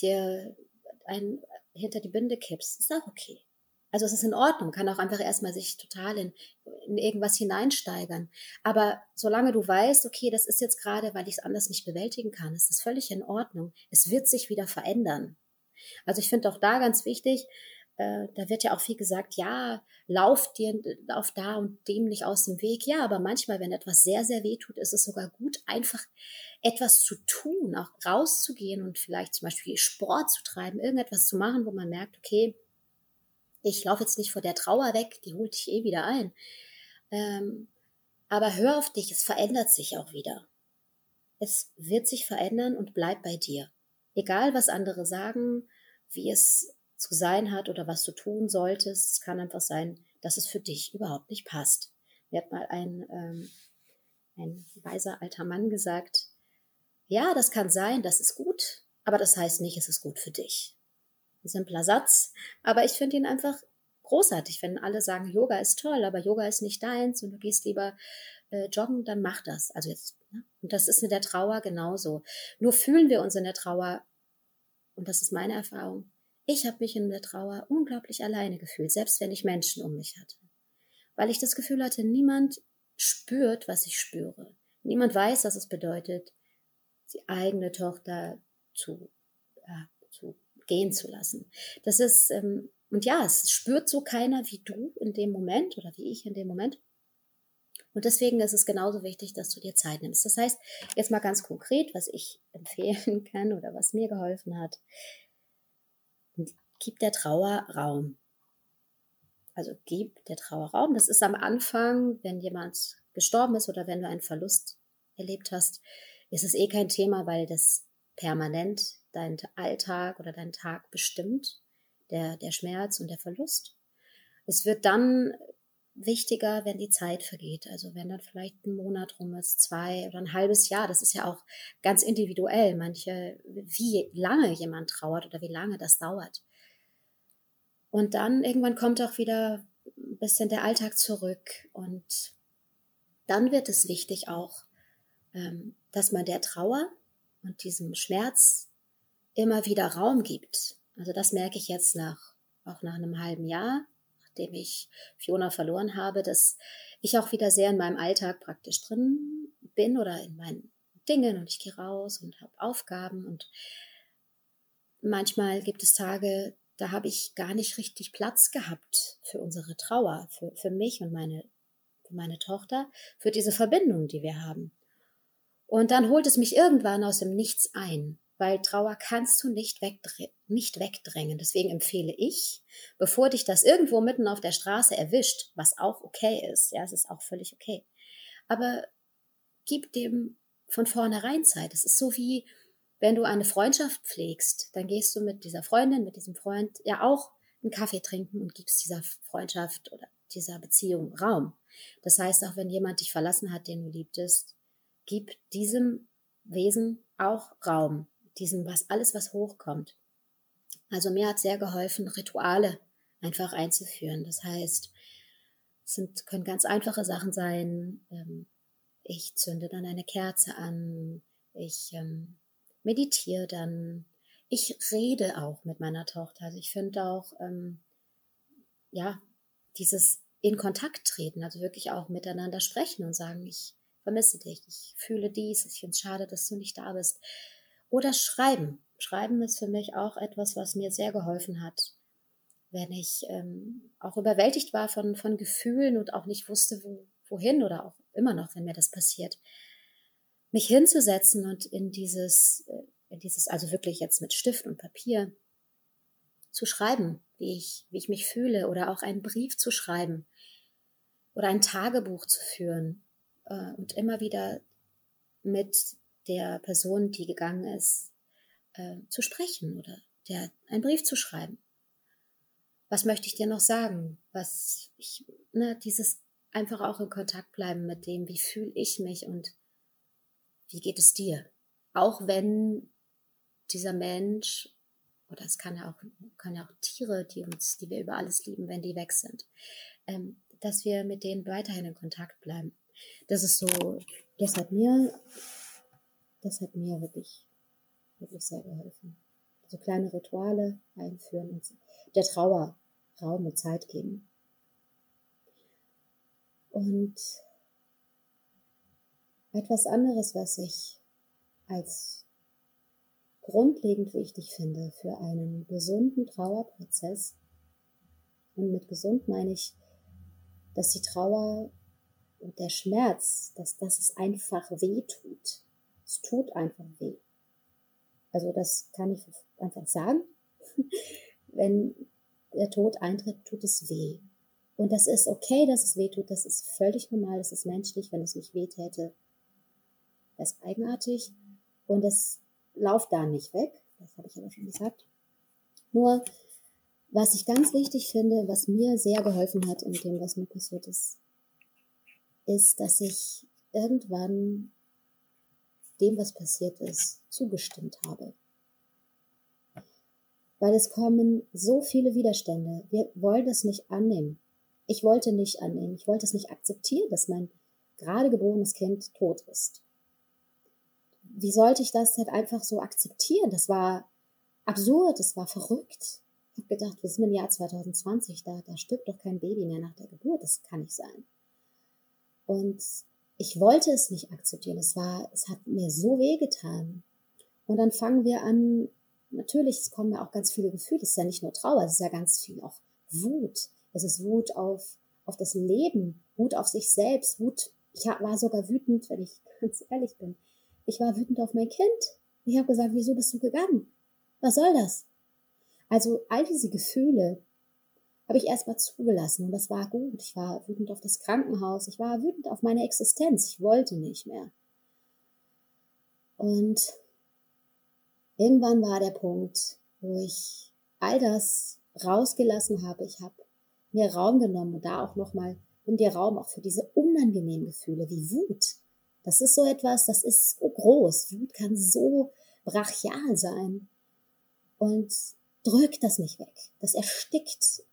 dir ein, hinter die Binde kippst, ist auch okay. Also es ist in Ordnung, kann auch einfach erstmal sich total in, in irgendwas hineinsteigern. Aber solange du weißt, okay, das ist jetzt gerade, weil ich es anders nicht bewältigen kann, ist das völlig in Ordnung. Es wird sich wieder verändern. Also ich finde auch da ganz wichtig, äh, da wird ja auch viel gesagt, ja, lauf dir, lauf da und dem nicht aus dem Weg. Ja, aber manchmal, wenn etwas sehr, sehr weh tut, ist es sogar gut, einfach etwas zu tun, auch rauszugehen und vielleicht zum Beispiel Sport zu treiben, irgendetwas zu machen, wo man merkt, okay, ich laufe jetzt nicht vor der Trauer weg, die holt dich eh wieder ein. Ähm, aber hör auf dich, es verändert sich auch wieder. Es wird sich verändern und bleib bei dir. Egal, was andere sagen, wie es zu sein hat oder was du tun solltest. Es kann einfach sein, dass es für dich überhaupt nicht passt. Mir hat mal ein, ähm, ein weiser alter Mann gesagt, ja, das kann sein, das ist gut, aber das heißt nicht, es ist gut für dich. Ein simpler Satz, aber ich finde ihn einfach großartig, wenn alle sagen, Yoga ist toll, aber Yoga ist nicht deins und du gehst lieber äh, joggen, dann mach das. Also jetzt, ne? und das ist mit der Trauer genauso. Nur fühlen wir uns in der Trauer, und das ist meine Erfahrung, ich habe mich in der Trauer unglaublich alleine gefühlt, selbst wenn ich Menschen um mich hatte. Weil ich das Gefühl hatte, niemand spürt, was ich spüre. Niemand weiß, was es bedeutet, die eigene Tochter zu, ja, zu gehen zu lassen. Das ist, ähm, und ja, es spürt so keiner wie du in dem Moment oder wie ich in dem Moment. Und deswegen ist es genauso wichtig, dass du dir Zeit nimmst. Das heißt, jetzt mal ganz konkret, was ich empfehlen kann oder was mir geholfen hat, gib der Trauer Raum. Also gib der Trauer Raum. Das ist am Anfang, wenn jemand gestorben ist oder wenn du einen Verlust erlebt hast, ist es eh kein Thema, weil das permanent deinen Alltag oder deinen Tag bestimmt, der, der Schmerz und der Verlust. Es wird dann wichtiger, wenn die Zeit vergeht. Also wenn dann vielleicht ein Monat rum ist, zwei oder ein halbes Jahr. Das ist ja auch ganz individuell. Manche, wie lange jemand trauert oder wie lange das dauert. Und dann irgendwann kommt auch wieder ein bisschen der Alltag zurück. Und dann wird es wichtig auch, ähm, dass man der Trauer und diesem Schmerz immer wieder Raum gibt. Also das merke ich jetzt nach, auch nach einem halben Jahr nachdem ich Fiona verloren habe, dass ich auch wieder sehr in meinem Alltag praktisch drin bin oder in meinen Dingen und ich gehe raus und habe Aufgaben und manchmal gibt es Tage, da habe ich gar nicht richtig Platz gehabt für unsere Trauer, für, für mich und meine, für meine Tochter, für diese Verbindung, die wir haben. Und dann holt es mich irgendwann aus dem Nichts ein weil Trauer kannst du nicht, wegdrä nicht wegdrängen. Deswegen empfehle ich, bevor dich das irgendwo mitten auf der Straße erwischt, was auch okay ist, ja, es ist auch völlig okay, aber gib dem von vornherein Zeit. Es ist so wie, wenn du eine Freundschaft pflegst, dann gehst du mit dieser Freundin, mit diesem Freund ja auch einen Kaffee trinken und gibst dieser Freundschaft oder dieser Beziehung Raum. Das heißt, auch wenn jemand dich verlassen hat, den du liebtest, gib diesem Wesen auch Raum diesem, was alles, was hochkommt. Also mir hat sehr geholfen, Rituale einfach einzuführen. Das heißt, es sind, können ganz einfache Sachen sein. Ähm, ich zünde dann eine Kerze an, ich ähm, meditiere dann, ich rede auch mit meiner Tochter. Also ich finde auch, ähm, ja, dieses in Kontakt treten, also wirklich auch miteinander sprechen und sagen, ich vermisse dich, ich fühle dies, ich finde es schade, dass du nicht da bist. Oder Schreiben. Schreiben ist für mich auch etwas, was mir sehr geholfen hat, wenn ich ähm, auch überwältigt war von, von Gefühlen und auch nicht wusste, wo, wohin oder auch immer noch, wenn mir das passiert, mich hinzusetzen und in dieses, äh, in dieses, also wirklich jetzt mit Stift und Papier zu schreiben, wie ich, wie ich mich fühle oder auch einen Brief zu schreiben oder ein Tagebuch zu führen äh, und immer wieder mit der Person, die gegangen ist, äh, zu sprechen oder der einen Brief zu schreiben. Was möchte ich dir noch sagen? Was ich, ne, dieses einfach auch in Kontakt bleiben mit dem, wie fühle ich mich und wie geht es dir? Auch wenn dieser Mensch, oder es kann ja auch, kann ja auch Tiere, die uns, die wir über alles lieben, wenn die weg sind, ähm, dass wir mit denen weiterhin in Kontakt bleiben. Das ist so, das hat mir das hat mir wirklich, wirklich sehr geholfen. So kleine Rituale einführen und der Trauer Raum und Zeit geben. Und etwas anderes, was ich als grundlegend wichtig finde für einen gesunden Trauerprozess, und mit gesund meine ich, dass die Trauer und der Schmerz, dass das es einfach weh tut. Es tut einfach weh. Also das kann ich einfach sagen. Wenn der Tod eintritt, tut es weh. Und das ist okay, dass es weh tut. Das ist völlig normal. Das ist menschlich. Wenn es nicht weh täte, das ist eigenartig. Und es lauft da nicht weg. Das habe ich aber schon gesagt. Nur, was ich ganz wichtig finde, was mir sehr geholfen hat in dem, was mir passiert ist, ist, dass ich irgendwann dem, was passiert ist, zugestimmt habe. Weil es kommen so viele Widerstände. Wir wollen das nicht annehmen. Ich wollte nicht annehmen. Ich wollte es nicht akzeptieren, dass mein gerade geborenes Kind tot ist. Wie sollte ich das halt einfach so akzeptieren? Das war absurd, das war verrückt. Ich habe gedacht, wir sind im Jahr 2020, da, da stirbt doch kein Baby mehr nach der Geburt, das kann nicht sein. Und ich wollte es nicht akzeptieren. Es war, es hat mir so weh getan. Und dann fangen wir an, natürlich, es kommen ja auch ganz viele Gefühle. Es ist ja nicht nur Trauer, es ist ja ganz viel auch Wut. Es ist Wut auf, auf das Leben, Wut auf sich selbst, Wut. Ich war sogar wütend, wenn ich ganz ehrlich bin. Ich war wütend auf mein Kind. Ich habe gesagt, wieso bist du gegangen? Was soll das? Also all diese Gefühle, habe ich erstmal zugelassen und das war gut. Ich war wütend auf das Krankenhaus, ich war wütend auf meine Existenz, ich wollte nicht mehr. Und irgendwann war der Punkt, wo ich all das rausgelassen habe. Ich habe mir Raum genommen und da auch nochmal nimm dir Raum auch für diese unangenehmen Gefühle wie Wut. Das ist so etwas, das ist so groß. Wut kann so brachial sein. Und drück das nicht weg. Das erstickt.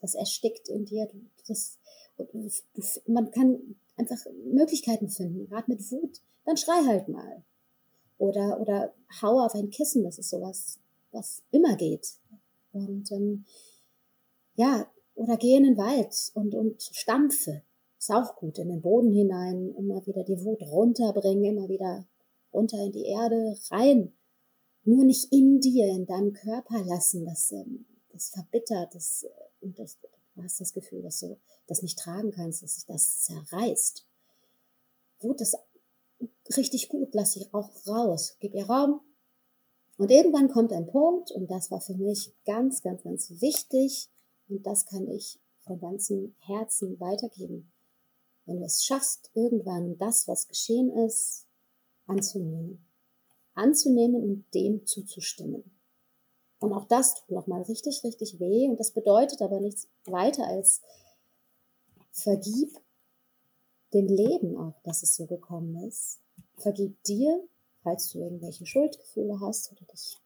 Das erstickt in dir. Das, man kann einfach Möglichkeiten finden, gerade mit Wut. Dann schrei halt mal. Oder, oder hau auf ein Kissen. Das ist sowas, was immer geht. Und ähm, ja, oder geh in den Wald und, und stampfe. Ist auch gut. In den Boden hinein, immer wieder die Wut runterbringen, immer wieder runter in die Erde, rein. Nur nicht in dir, in deinem Körper lassen. Das, ähm, das verbittert, das, äh, und das, du hast das Gefühl, dass du das nicht tragen kannst, dass sich das zerreißt. Wut ist richtig gut, lass sie auch raus, gib ihr Raum. Und irgendwann kommt ein Punkt, und das war für mich ganz, ganz, ganz wichtig, und das kann ich von ganzem Herzen weitergeben. Wenn du es schaffst, irgendwann das, was geschehen ist, anzunehmen. Anzunehmen und dem zuzustimmen. Und auch das tut nochmal richtig, richtig weh. Und das bedeutet aber nichts weiter als vergib dem Leben auch, dass es so gekommen ist. Vergib dir, falls du irgendwelche Schuldgefühle hast oder dich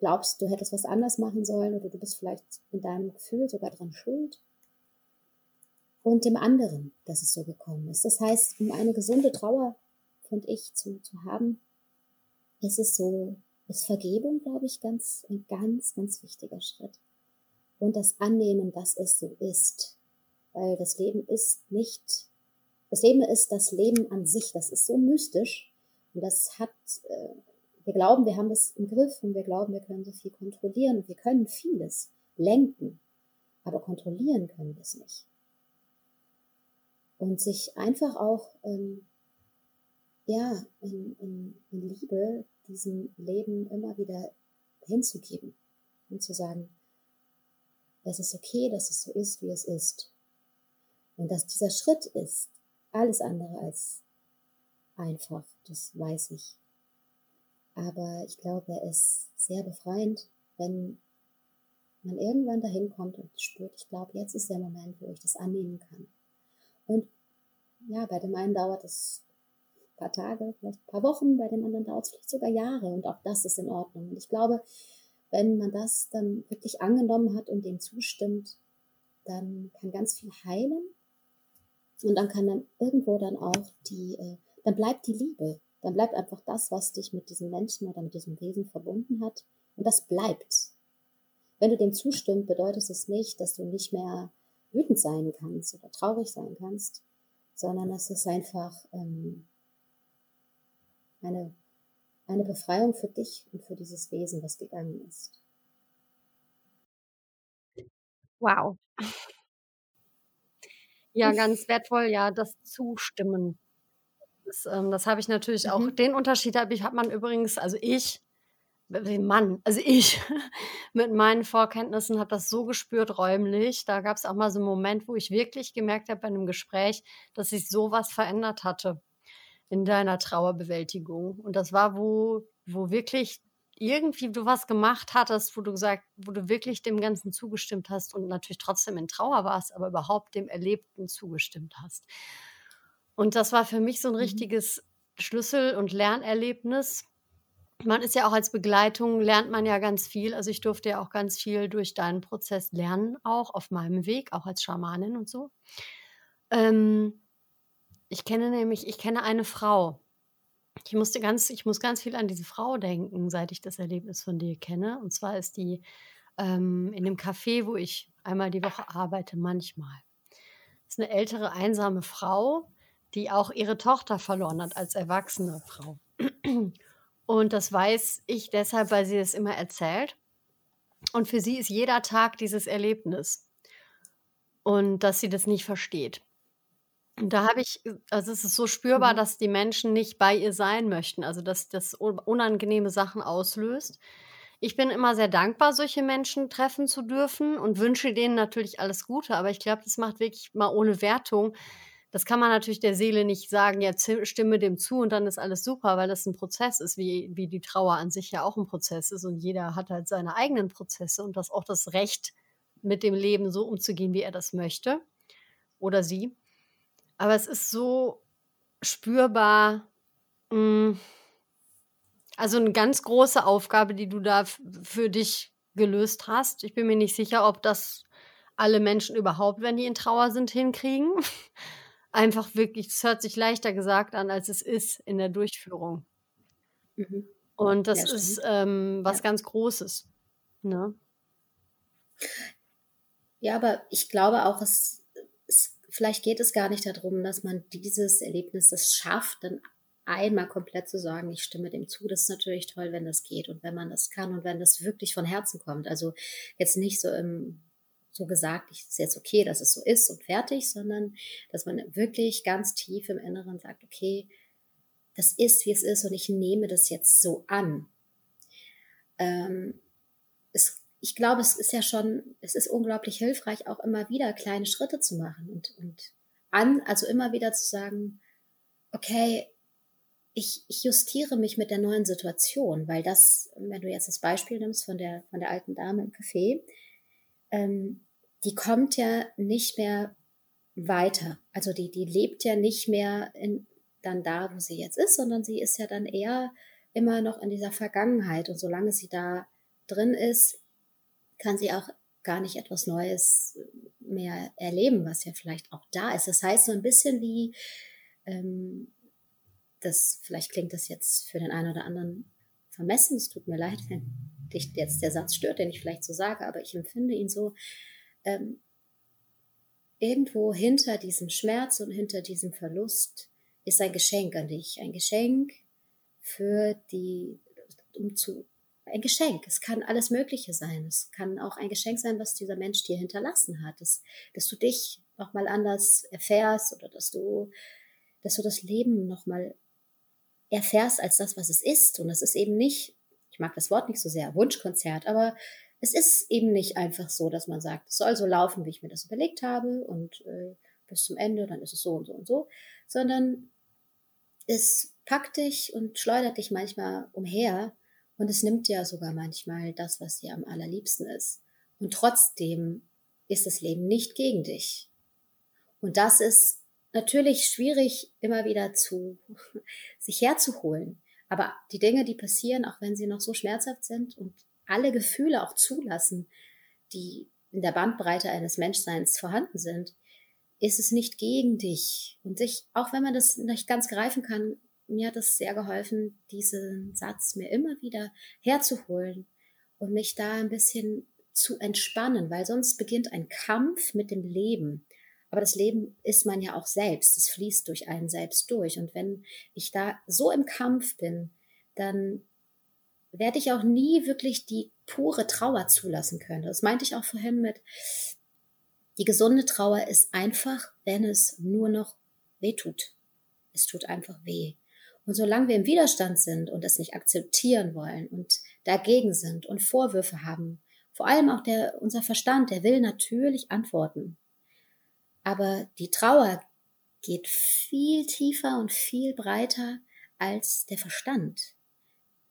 glaubst, du hättest was anders machen sollen oder du bist vielleicht in deinem Gefühl sogar dran schuld. Und dem anderen, dass es so gekommen ist. Das heißt, um eine gesunde Trauer, finde ich, zu, zu haben, ist es so, ist Vergebung, glaube ich, ganz, ein ganz, ganz wichtiger Schritt. Und das Annehmen, dass es so ist. Weil das Leben ist nicht, das Leben ist das Leben an sich. Das ist so mystisch. Und das hat, äh, wir glauben, wir haben das im Griff und wir glauben, wir können so viel kontrollieren und wir können vieles lenken, aber kontrollieren können wir es nicht. Und sich einfach auch ähm, ja, in, in, in Liebe diesem Leben immer wieder hinzugeben und zu sagen, es ist okay, dass es so ist, wie es ist. Und dass dieser Schritt ist alles andere als einfach, das weiß ich. Aber ich glaube, er ist sehr befreiend, wenn man irgendwann dahin kommt und spürt, ich glaube, jetzt ist der Moment, wo ich das annehmen kann. Und ja, bei dem einen dauert es ein paar Tage, vielleicht ein paar Wochen, bei dem anderen dauert es vielleicht sogar Jahre und auch das ist in Ordnung. Und ich glaube, wenn man das dann wirklich angenommen hat und dem zustimmt, dann kann ganz viel heilen und dann kann dann irgendwo dann auch die, äh, dann bleibt die Liebe dann bleibt einfach das, was dich mit diesem Menschen oder mit diesem Wesen verbunden hat. Und das bleibt. Wenn du dem zustimmst, bedeutet es nicht, dass du nicht mehr wütend sein kannst oder traurig sein kannst, sondern es ist einfach ähm, eine, eine Befreiung für dich und für dieses Wesen, das gegangen ist. Wow. Ja, ganz wertvoll, ja, das Zustimmen. Das, ähm, das habe ich natürlich mhm. auch. Den Unterschied habe ich, hat man übrigens, also ich, Mann, also ich mit meinen Vorkenntnissen habe das so gespürt räumlich. Da gab es auch mal so einen Moment, wo ich wirklich gemerkt habe bei einem Gespräch, dass sich sowas verändert hatte in deiner Trauerbewältigung. Und das war, wo, wo wirklich irgendwie du was gemacht hattest, wo du gesagt, wo du wirklich dem Ganzen zugestimmt hast und natürlich trotzdem in Trauer warst, aber überhaupt dem Erlebten zugestimmt hast. Und das war für mich so ein mhm. richtiges Schlüssel- und Lernerlebnis. Man ist ja auch als Begleitung, lernt man ja ganz viel. Also ich durfte ja auch ganz viel durch deinen Prozess lernen, auch auf meinem Weg, auch als Schamanin und so. Ähm, ich kenne nämlich, ich kenne eine Frau. Ich musste ganz, ich muss ganz viel an diese Frau denken, seit ich das Erlebnis von dir kenne. Und zwar ist die ähm, in dem Café, wo ich einmal die Woche arbeite, manchmal. Das ist eine ältere, einsame Frau, die auch ihre Tochter verloren hat als erwachsene Frau. Und das weiß ich deshalb, weil sie es immer erzählt. Und für sie ist jeder Tag dieses Erlebnis. Und dass sie das nicht versteht. Und da habe ich, also es ist so spürbar, mhm. dass die Menschen nicht bei ihr sein möchten, also dass das unangenehme Sachen auslöst. Ich bin immer sehr dankbar, solche Menschen treffen zu dürfen und wünsche denen natürlich alles Gute, aber ich glaube, das macht wirklich mal ohne Wertung das kann man natürlich der Seele nicht sagen, ja, stimme dem zu und dann ist alles super, weil das ein Prozess ist, wie, wie die Trauer an sich ja auch ein Prozess ist. Und jeder hat halt seine eigenen Prozesse und das auch das Recht, mit dem Leben so umzugehen, wie er das möchte. oder sie. Aber es ist so spürbar, mh, mm, also eine ganz große Aufgabe, die du da für dich gelöst hast. Ich bin mir nicht sicher, ob das alle Menschen überhaupt, wenn die in Trauer sind, hinkriegen. Einfach wirklich, es hört sich leichter gesagt an, als es ist in der Durchführung. Mhm. Und das ja, ist ähm, was ja. ganz Großes. Ne? Ja, aber ich glaube auch, es, es, vielleicht geht es gar nicht darum, dass man dieses Erlebnis das schafft, dann einmal komplett zu sagen, ich stimme dem zu. Das ist natürlich toll, wenn das geht und wenn man das kann und wenn das wirklich von Herzen kommt. Also jetzt nicht so im so gesagt, ich ist jetzt okay, dass es so ist und fertig, sondern dass man wirklich ganz tief im Inneren sagt, okay, das ist, wie es ist und ich nehme das jetzt so an. Ähm, es, ich glaube, es ist ja schon, es ist unglaublich hilfreich, auch immer wieder kleine Schritte zu machen und, und an, also immer wieder zu sagen, okay, ich, ich justiere mich mit der neuen Situation, weil das, wenn du jetzt das Beispiel nimmst von der, von der alten Dame im Café, ähm, die kommt ja nicht mehr weiter. Also die, die lebt ja nicht mehr in, dann da, wo sie jetzt ist, sondern sie ist ja dann eher immer noch in dieser Vergangenheit. Und solange sie da drin ist, kann sie auch gar nicht etwas Neues mehr erleben, was ja vielleicht auch da ist. Das heißt so ein bisschen wie, ähm, das, vielleicht klingt das jetzt für den einen oder anderen vermessen, es tut mir leid, wenn dich jetzt der Satz stört, den ich vielleicht so sage, aber ich empfinde ihn so, ähm, irgendwo hinter diesem Schmerz und hinter diesem Verlust ist ein Geschenk an dich, ein Geschenk für die, um zu, ein Geschenk. Es kann alles Mögliche sein. Es kann auch ein Geschenk sein, was dieser Mensch dir hinterlassen hat, dass, dass du dich nochmal anders erfährst oder dass du, dass du das Leben nochmal erfährst als das, was es ist. Und es ist eben nicht, ich mag das Wort nicht so sehr, Wunschkonzert, aber es ist eben nicht einfach so, dass man sagt, es soll so laufen, wie ich mir das überlegt habe und äh, bis zum Ende, dann ist es so und so und so, sondern es packt dich und schleudert dich manchmal umher und es nimmt dir sogar manchmal das, was dir am allerliebsten ist. Und trotzdem ist das Leben nicht gegen dich. Und das ist natürlich schwierig immer wieder zu sich herzuholen. Aber die Dinge, die passieren, auch wenn sie noch so schmerzhaft sind und alle Gefühle auch zulassen, die in der Bandbreite eines Menschseins vorhanden sind, ist es nicht gegen dich. Und sich, auch wenn man das nicht ganz greifen kann, mir hat es sehr geholfen, diesen Satz mir immer wieder herzuholen und mich da ein bisschen zu entspannen, weil sonst beginnt ein Kampf mit dem Leben. Aber das Leben ist man ja auch selbst. Es fließt durch einen selbst durch. Und wenn ich da so im Kampf bin, dann werde ich auch nie wirklich die pure Trauer zulassen können. Das meinte ich auch vorhin mit, die gesunde Trauer ist einfach, wenn es nur noch weh tut. Es tut einfach weh. Und solange wir im Widerstand sind und es nicht akzeptieren wollen und dagegen sind und Vorwürfe haben, vor allem auch der, unser Verstand, der will natürlich antworten. Aber die Trauer geht viel tiefer und viel breiter als der Verstand.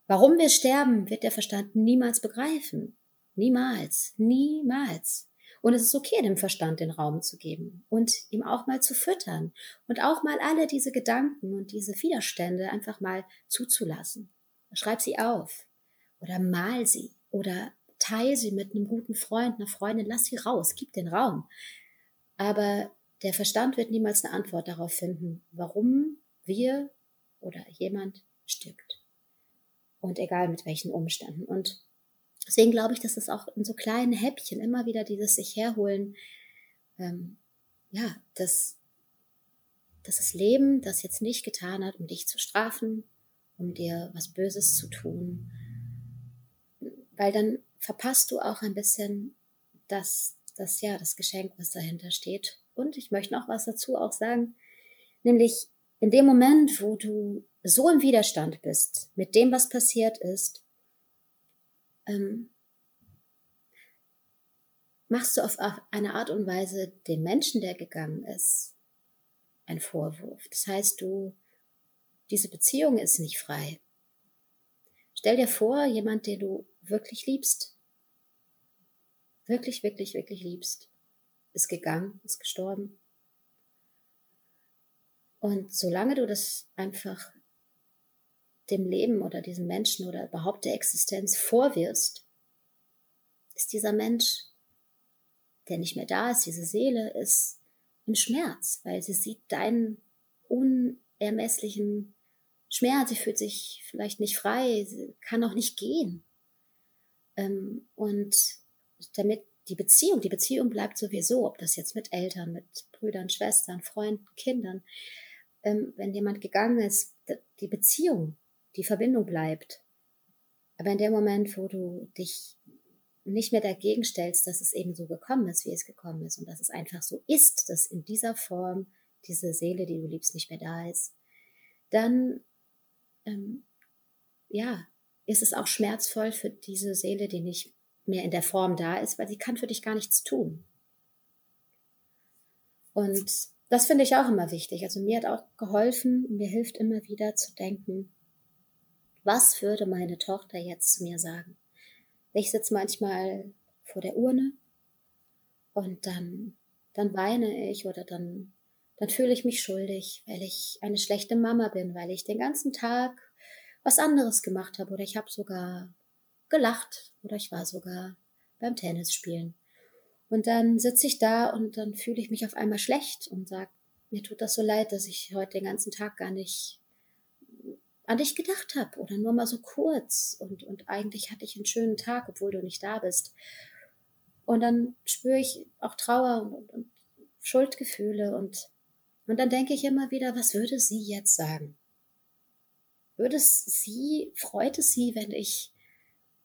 Warum wir sterben, wird der Verstand niemals begreifen. Niemals, niemals. Und es ist okay, dem Verstand den Raum zu geben und ihm auch mal zu füttern und auch mal alle diese Gedanken und diese Widerstände einfach mal zuzulassen. Schreib sie auf oder mal sie oder teil sie mit einem guten Freund, einer Freundin, lass sie raus, gib den Raum. Aber der Verstand wird niemals eine Antwort darauf finden, warum wir oder jemand stirbt und egal mit welchen Umständen. Und deswegen glaube ich, dass es auch in so kleinen Häppchen immer wieder dieses sich herholen, ähm, ja, dass, dass das Leben das jetzt nicht getan hat, um dich zu strafen, um dir was Böses zu tun, weil dann verpasst du auch ein bisschen das, das ja, das Geschenk, was dahinter steht. Und ich möchte noch was dazu auch sagen, nämlich in dem Moment, wo du so im Widerstand bist mit dem, was passiert ist, ähm, machst du auf eine Art und Weise den Menschen, der gegangen ist, einen Vorwurf. Das heißt, du, diese Beziehung ist nicht frei. Stell dir vor, jemand, den du wirklich liebst, wirklich, wirklich, wirklich liebst, ist gegangen, ist gestorben Und solange du das einfach dem Leben oder diesem Menschen oder überhaupt der Existenz vorwirfst, ist dieser Mensch, der nicht mehr da ist, diese Seele, ist im Schmerz, weil sie sieht deinen unermesslichen Schmerz, sie fühlt sich vielleicht nicht frei, sie kann auch nicht gehen. Ähm, und damit die Beziehung, die Beziehung bleibt sowieso, ob das jetzt mit Eltern, mit Brüdern, Schwestern, Freunden, Kindern, ähm, wenn jemand gegangen ist, die Beziehung, die Verbindung bleibt. Aber in dem Moment, wo du dich nicht mehr dagegen stellst, dass es eben so gekommen ist, wie es gekommen ist und dass es einfach so ist, dass in dieser Form diese Seele, die du liebst, nicht mehr da ist, dann ähm, ja, ist es auch schmerzvoll für diese Seele, die nicht mehr in der Form da ist, weil sie kann für dich gar nichts tun. Und das finde ich auch immer wichtig. Also mir hat auch geholfen, mir hilft immer wieder zu denken, was würde meine Tochter jetzt zu mir sagen? Ich sitze manchmal vor der Urne und dann, dann weine ich oder dann, dann fühle ich mich schuldig, weil ich eine schlechte Mama bin, weil ich den ganzen Tag was anderes gemacht habe oder ich habe sogar gelacht oder ich war sogar beim Tennis spielen. Und dann sitze ich da und dann fühle ich mich auf einmal schlecht und sage, mir tut das so leid, dass ich heute den ganzen Tag gar nicht an dich gedacht habe oder nur mal so kurz und, und eigentlich hatte ich einen schönen Tag, obwohl du nicht da bist. Und dann spüre ich auch Trauer und, und, und Schuldgefühle und, und dann denke ich immer wieder, was würde sie jetzt sagen? Würde es sie, freut es sie, wenn ich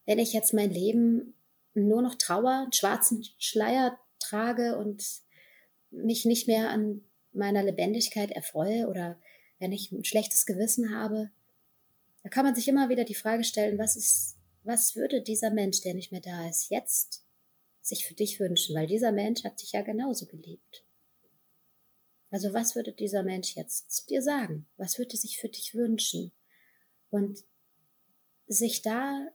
wenn ich jetzt mein Leben nur noch Trauer, einen schwarzen Schleier trage und mich nicht mehr an meiner Lebendigkeit erfreue oder wenn ich ein schlechtes Gewissen habe, da kann man sich immer wieder die Frage stellen, was ist, was würde dieser Mensch, der nicht mehr da ist, jetzt sich für dich wünschen? Weil dieser Mensch hat dich ja genauso geliebt. Also was würde dieser Mensch jetzt zu dir sagen? Was würde sich für dich wünschen? Und sich da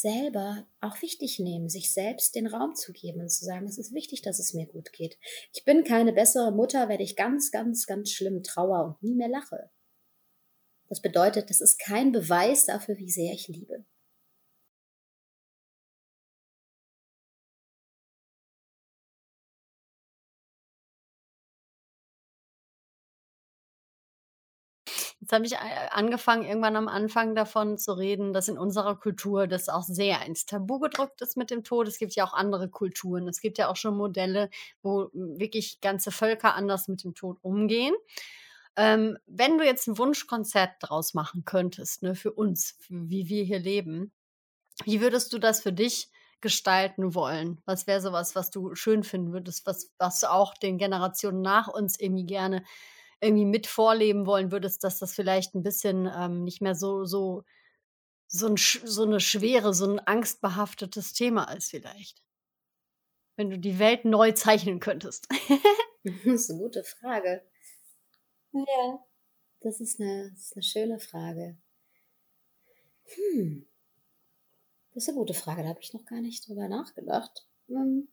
selber auch wichtig nehmen, sich selbst den Raum zu geben und zu sagen, es ist wichtig, dass es mir gut geht. Ich bin keine bessere Mutter, wenn ich ganz, ganz, ganz schlimm trauer und nie mehr lache. Das bedeutet, das ist kein Beweis dafür, wie sehr ich liebe. Jetzt habe ich äh, angefangen, irgendwann am Anfang davon zu reden, dass in unserer Kultur das auch sehr ins Tabu gedrückt ist mit dem Tod. Es gibt ja auch andere Kulturen. Es gibt ja auch schon Modelle, wo wirklich ganze Völker anders mit dem Tod umgehen. Ähm, wenn du jetzt ein Wunschkonzert draus machen könntest, ne, für uns, wie wir hier leben, wie würdest du das für dich gestalten wollen? Was wäre sowas, was du schön finden würdest, was, was auch den Generationen nach uns irgendwie gerne irgendwie mit vorleben wollen würdest, dass das vielleicht ein bisschen ähm, nicht mehr so, so, so, ein, so eine schwere, so ein angstbehaftetes Thema ist vielleicht. Wenn du die Welt neu zeichnen könntest. das ist eine gute Frage. Ja, das ist eine, das ist eine schöne Frage. Hm. Das ist eine gute Frage, da habe ich noch gar nicht drüber nachgedacht. Hm.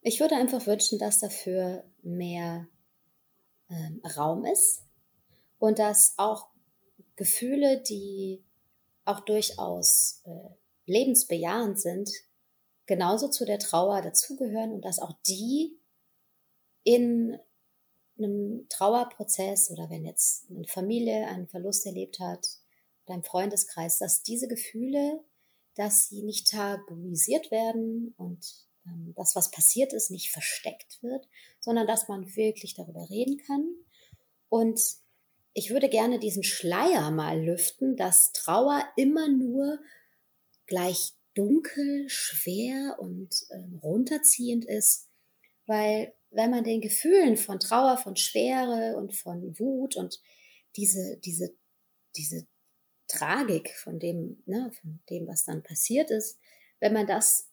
Ich würde einfach wünschen, dass dafür mehr ähm, Raum ist und dass auch Gefühle, die auch durchaus äh, lebensbejahend sind, genauso zu der Trauer dazugehören und dass auch die in einem Trauerprozess oder wenn jetzt eine Familie einen Verlust erlebt hat oder ein Freundeskreis, dass diese Gefühle, dass sie nicht tabuisiert werden und das, was passiert ist, nicht versteckt wird, sondern dass man wirklich darüber reden kann. Und ich würde gerne diesen Schleier mal lüften, dass Trauer immer nur gleich dunkel, schwer und äh, runterziehend ist, weil wenn man den Gefühlen von Trauer, von Schwere und von Wut und diese, diese, diese Tragik von dem, ne, von dem, was dann passiert ist, wenn man das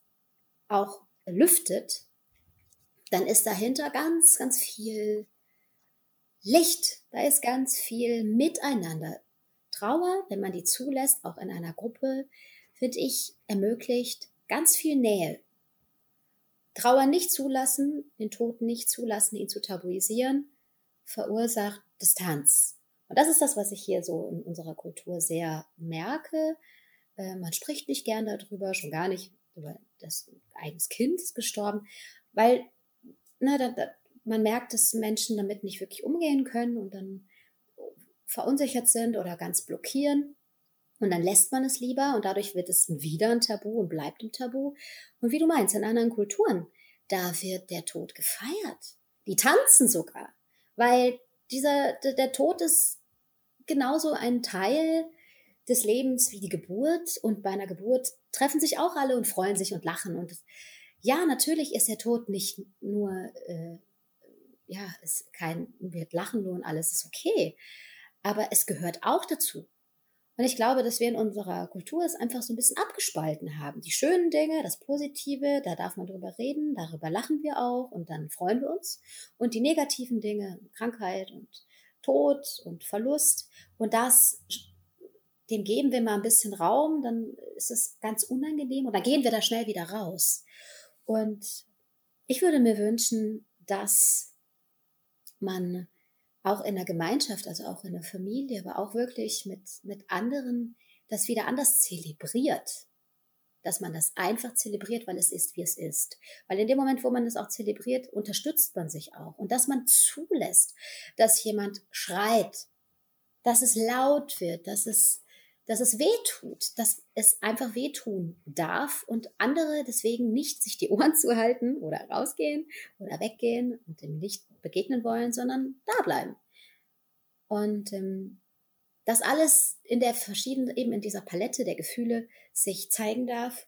auch lüftet, dann ist dahinter ganz, ganz viel Licht. Da ist ganz viel Miteinander. Trauer, wenn man die zulässt, auch in einer Gruppe, finde ich, ermöglicht ganz viel Nähe. Trauer nicht zulassen, den Tod nicht zulassen, ihn zu tabuisieren, verursacht Distanz. Und das ist das, was ich hier so in unserer Kultur sehr merke. Äh, man spricht nicht gern darüber, schon gar nicht über das eigenes Kind ist gestorben, weil na, da, da, man merkt, dass Menschen damit nicht wirklich umgehen können und dann verunsichert sind oder ganz blockieren. Und dann lässt man es lieber und dadurch wird es wieder ein Tabu und bleibt ein Tabu. Und wie du meinst, in anderen Kulturen, da wird der Tod gefeiert. Die tanzen sogar, weil dieser, der Tod ist genauso ein Teil des Lebens wie die Geburt. Und bei einer Geburt treffen sich auch alle und freuen sich und lachen. Und ja, natürlich ist der Tod nicht nur, äh, ja, es kein, wird lachen nur und alles ist okay. Aber es gehört auch dazu. Und ich glaube, dass wir in unserer Kultur es einfach so ein bisschen abgespalten haben. Die schönen Dinge, das Positive, da darf man drüber reden, darüber lachen wir auch und dann freuen wir uns. Und die negativen Dinge, Krankheit und Tod und Verlust, und das, dem geben wir mal ein bisschen Raum, dann ist es ganz unangenehm und dann gehen wir da schnell wieder raus. Und ich würde mir wünschen, dass man auch in der Gemeinschaft, also auch in der Familie, aber auch wirklich mit, mit anderen, das wieder anders zelebriert. Dass man das einfach zelebriert, weil es ist, wie es ist. Weil in dem Moment, wo man es auch zelebriert, unterstützt man sich auch. Und dass man zulässt, dass jemand schreit, dass es laut wird, dass es, dass es weh tut, dass es einfach wehtun darf und andere deswegen nicht sich die Ohren zuhalten oder rausgehen oder weggehen und dem Licht begegnen wollen, sondern da bleiben. Und ähm, das alles in der verschiedenen, eben in dieser Palette der Gefühle sich zeigen darf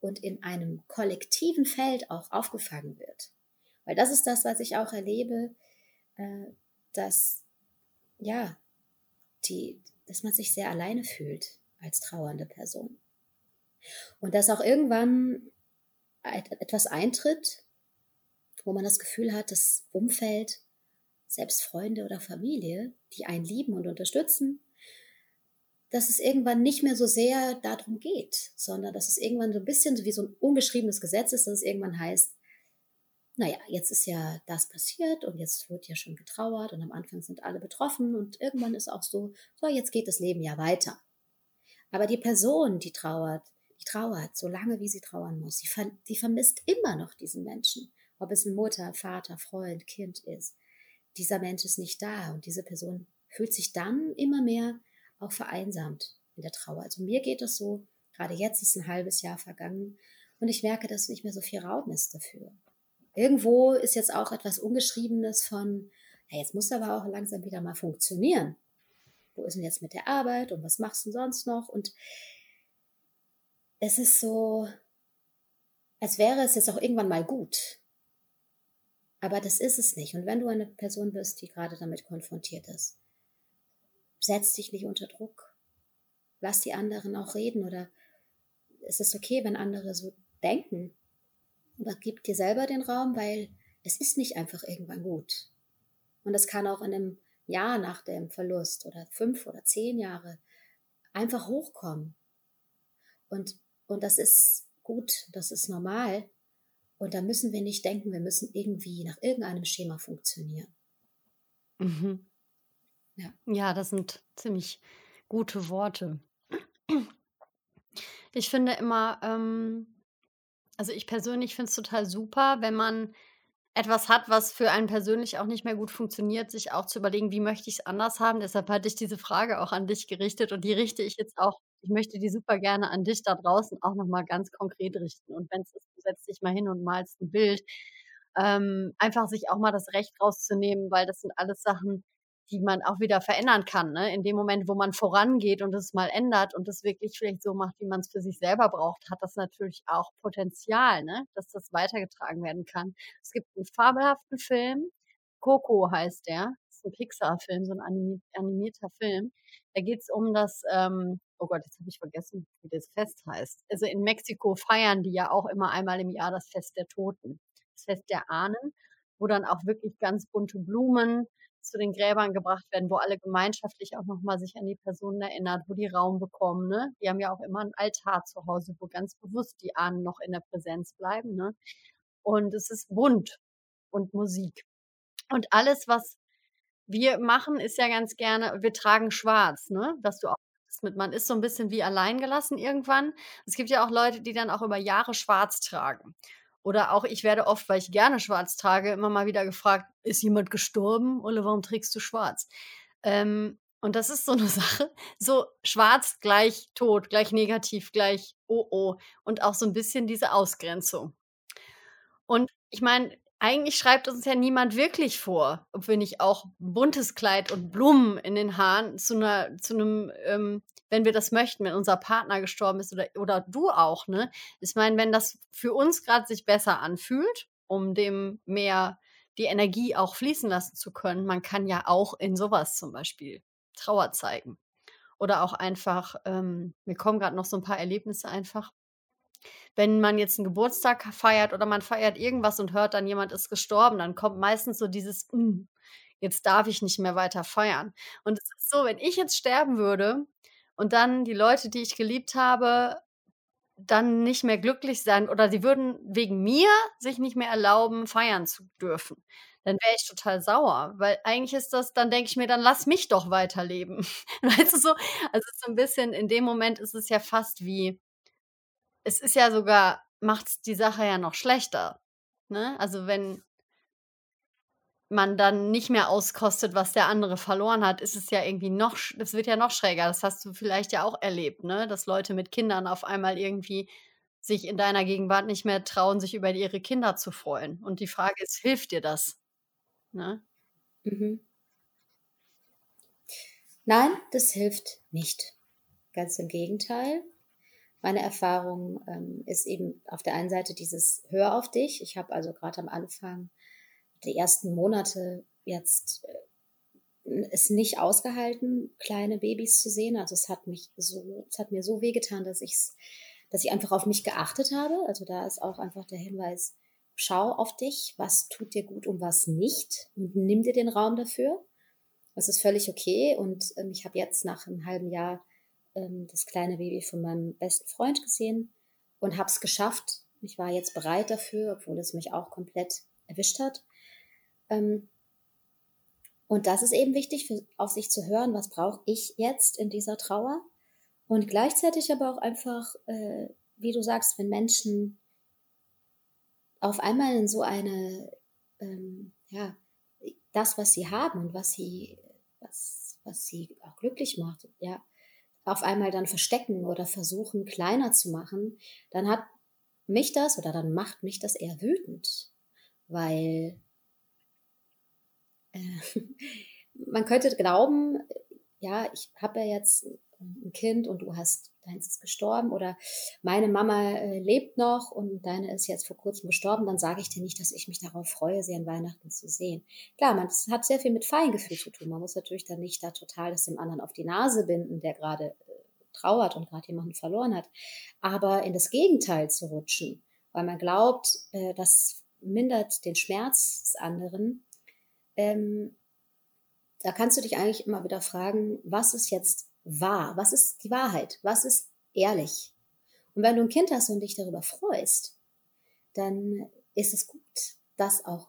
und in einem kollektiven Feld auch aufgefangen wird. Weil das ist das, was ich auch erlebe, äh, dass, ja, die, dass man sich sehr alleine fühlt als trauernde Person. Und dass auch irgendwann etwas eintritt, wo man das Gefühl hat, das Umfeld, selbst Freunde oder Familie, die einen lieben und unterstützen, dass es irgendwann nicht mehr so sehr darum geht, sondern dass es irgendwann so ein bisschen wie so ein ungeschriebenes Gesetz ist, dass es irgendwann heißt, naja, jetzt ist ja das passiert und jetzt wird ja schon getrauert und am Anfang sind alle betroffen und irgendwann ist auch so, so, jetzt geht das Leben ja weiter. Aber die Person, die trauert, die trauert so lange, wie sie trauern muss, die, ver die vermisst immer noch diesen Menschen ob es ein Mutter, Vater, Freund, Kind ist. Dieser Mensch ist nicht da und diese Person fühlt sich dann immer mehr auch vereinsamt in der Trauer. Also mir geht es so, gerade jetzt ist ein halbes Jahr vergangen und ich merke, dass nicht mehr so viel Raum ist dafür. Irgendwo ist jetzt auch etwas Ungeschriebenes von, ja, jetzt muss aber auch langsam wieder mal funktionieren. Wo ist denn jetzt mit der Arbeit und was machst du sonst noch? Und es ist so, als wäre es jetzt auch irgendwann mal gut. Aber das ist es nicht. Und wenn du eine Person bist, die gerade damit konfrontiert ist, setz dich nicht unter Druck. Lass die anderen auch reden oder es ist okay, wenn andere so denken. Aber gib dir selber den Raum, weil es ist nicht einfach irgendwann gut. Und es kann auch in einem Jahr nach dem Verlust oder fünf oder zehn Jahre einfach hochkommen. Und, und das ist gut, das ist normal. Und da müssen wir nicht denken, wir müssen irgendwie nach irgendeinem Schema funktionieren. Mhm. Ja. ja, das sind ziemlich gute Worte. Ich finde immer, ähm, also ich persönlich finde es total super, wenn man etwas hat, was für einen persönlich auch nicht mehr gut funktioniert, sich auch zu überlegen, wie möchte ich es anders haben. Deshalb hatte ich diese Frage auch an dich gerichtet und die richte ich jetzt auch, ich möchte die super gerne an dich da draußen auch nochmal ganz konkret richten. Und wenn es ist, du setzt dich mal hin und malst ein Bild, ähm, einfach sich auch mal das Recht rauszunehmen, weil das sind alles Sachen, die man auch wieder verändern kann. Ne? In dem Moment, wo man vorangeht und es mal ändert und es wirklich vielleicht so macht, wie man es für sich selber braucht, hat das natürlich auch Potenzial, ne? dass das weitergetragen werden kann. Es gibt einen fabelhaften Film, Coco heißt der, das ist ein Pixar-Film, so ein animierter Film. Da geht es um das, ähm, oh Gott, jetzt habe ich vergessen, wie das Fest heißt. Also in Mexiko feiern die ja auch immer einmal im Jahr das Fest der Toten, das Fest der Ahnen, wo dann auch wirklich ganz bunte Blumen, zu den Gräbern gebracht werden, wo alle gemeinschaftlich auch nochmal sich an die Personen erinnert, wo die Raum bekommen. Ne? Die haben ja auch immer einen Altar zu Hause, wo ganz bewusst die Ahnen noch in der Präsenz bleiben. Ne? Und es ist bunt und Musik. Und alles, was wir machen ist ja ganz gerne, wir tragen schwarz, ne? Dass du auch mit man ist so ein bisschen wie alleingelassen irgendwann. Es gibt ja auch Leute, die dann auch über Jahre schwarz tragen. Oder auch ich werde oft, weil ich gerne schwarz trage, immer mal wieder gefragt: „Ist jemand gestorben? Oder warum trägst du schwarz?“ Ähm, und das ist so eine Sache, so schwarz gleich tot, gleich negativ, gleich oh, oh und auch so ein bisschen diese Ausgrenzung. Und ich meine, eigentlich schreibt uns ja niemand wirklich vor, ob wir nicht auch buntes Kleid und Blumen in den Haaren zu einer zu einem, ähm wenn wir das möchten, wenn unser Partner gestorben ist oder oder du auch, ne? Ich meine, wenn das für uns gerade sich besser anfühlt, um dem mehr die Energie auch fließen lassen zu können man kann ja auch in sowas zum Beispiel Trauer zeigen. Oder auch einfach, ähm mir kommen gerade noch so ein paar Erlebnisse einfach wenn man jetzt einen Geburtstag feiert oder man feiert irgendwas und hört dann, jemand ist gestorben, dann kommt meistens so dieses: „Hm, jetzt darf ich nicht mehr weiter feiern.“ Und es ist so, wenn ich jetzt sterben würde und dann die Leute, die ich geliebt habe, dann nicht mehr glücklich sein oder sie würden wegen mir sich nicht mehr erlauben, feiern zu dürfen, dann wäre ich total sauer, weil eigentlich ist das dann denke ich mir: „Dann lass mich doch weiterleben.“ Weißt du so? Also, so 'n bisschen in dem Moment ist es ja fast wie es ist ja sogar macht's die Sache ja noch schlechter, ne? Also, wenn man dann nicht mehr auskostet, was der andere verloren hat, ist es ja irgendwie noch das wird ja noch schräger. Das hast du vielleicht ja auch erlebt, ne, dass Leute mit Kindern auf einmal irgendwie sich in deiner Gegenwart nicht mehr trauen, sich über ihre Kinder zu freuen. Und die Frage ist, hilft dir das, ne? Mhm. Nein, das hilft nicht. Ganz im Gegenteil. Meine Erfahrung ähm, ist eben auf der einen Seite dieses Hör auf dich. Ich habe also gerade am Anfang die ersten Monate jetzt äh, es nicht ausgehalten, kleine Babys zu sehen. Also es hat mich so, es hat mir so wehgetan, dass ich dass ich einfach auf mich geachtet habe. Also da ist auch einfach der Hinweis, schau auf dich, was tut dir gut und was nicht und nimm dir den Raum dafür. Das ist völlig okay. Und ähm, ich habe jetzt nach einem halben Jahr ähm, das kleine Baby von meinem besten Freund gesehen und habe es geschafft. Ich war jetzt bereit dafür, obwohl es mich auch komplett erwischt hat. Ähm, und das ist eben wichtig, für, auf sich zu hören, was brauche ich jetzt in dieser Trauer. Und gleichzeitig aber auch einfach, äh, wie du sagst, wenn Menschen auf einmal in so eine, ähm, ja, das, was sie haben und was sie, was, was sie auch glücklich macht, ja, auf einmal dann verstecken oder versuchen kleiner zu machen, dann hat mich das oder dann macht mich das eher wütend, weil man könnte glauben, ja, ich habe ja jetzt ein Kind und du hast, deins ist gestorben oder meine Mama äh, lebt noch und deine ist jetzt vor kurzem gestorben, dann sage ich dir nicht, dass ich mich darauf freue, sie an Weihnachten zu sehen. Klar, man das hat sehr viel mit Feingefühl zu tun. Man muss natürlich dann nicht da total das dem anderen auf die Nase binden, der gerade äh, trauert und gerade jemanden verloren hat. Aber in das Gegenteil zu rutschen, weil man glaubt, äh, das mindert den Schmerz des anderen, ähm, da kannst du dich eigentlich immer wieder fragen, was ist jetzt wahr? Was ist die Wahrheit? Was ist ehrlich? Und wenn du ein Kind hast und dich darüber freust, dann ist es gut, das auch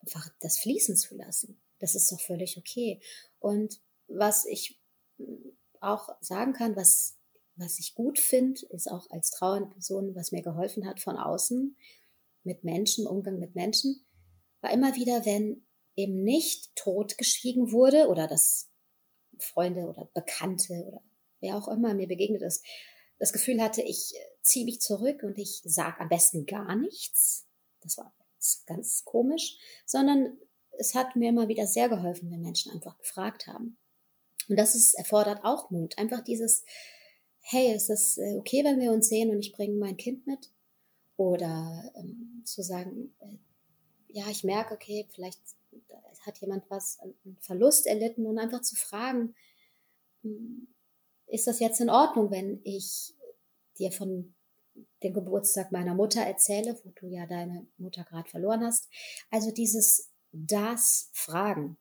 einfach das fließen zu lassen. Das ist doch völlig okay. Und was ich auch sagen kann, was, was ich gut finde, ist auch als trauernde Person, was mir geholfen hat von außen, mit Menschen, Umgang mit Menschen, war immer wieder, wenn eben nicht totgeschwiegen wurde oder dass Freunde oder Bekannte oder wer auch immer mir begegnet ist, das Gefühl hatte, ich äh, ziehe mich zurück und ich sage am besten gar nichts. Das war ganz komisch, sondern es hat mir immer wieder sehr geholfen, wenn Menschen einfach gefragt haben. Und das ist, erfordert auch Mut. Einfach dieses, hey, ist es äh, okay, wenn wir uns sehen und ich bringe mein Kind mit? Oder ähm, zu sagen, äh, ja, ich merke, okay, vielleicht hat jemand was, einen Verlust erlitten und einfach zu fragen, hm, ist das jetzt in Ordnung, wenn ich dir von dem Geburtstag meiner Mutter erzähle, wo du ja deine Mutter gerade verloren hast. Also dieses das Fragen,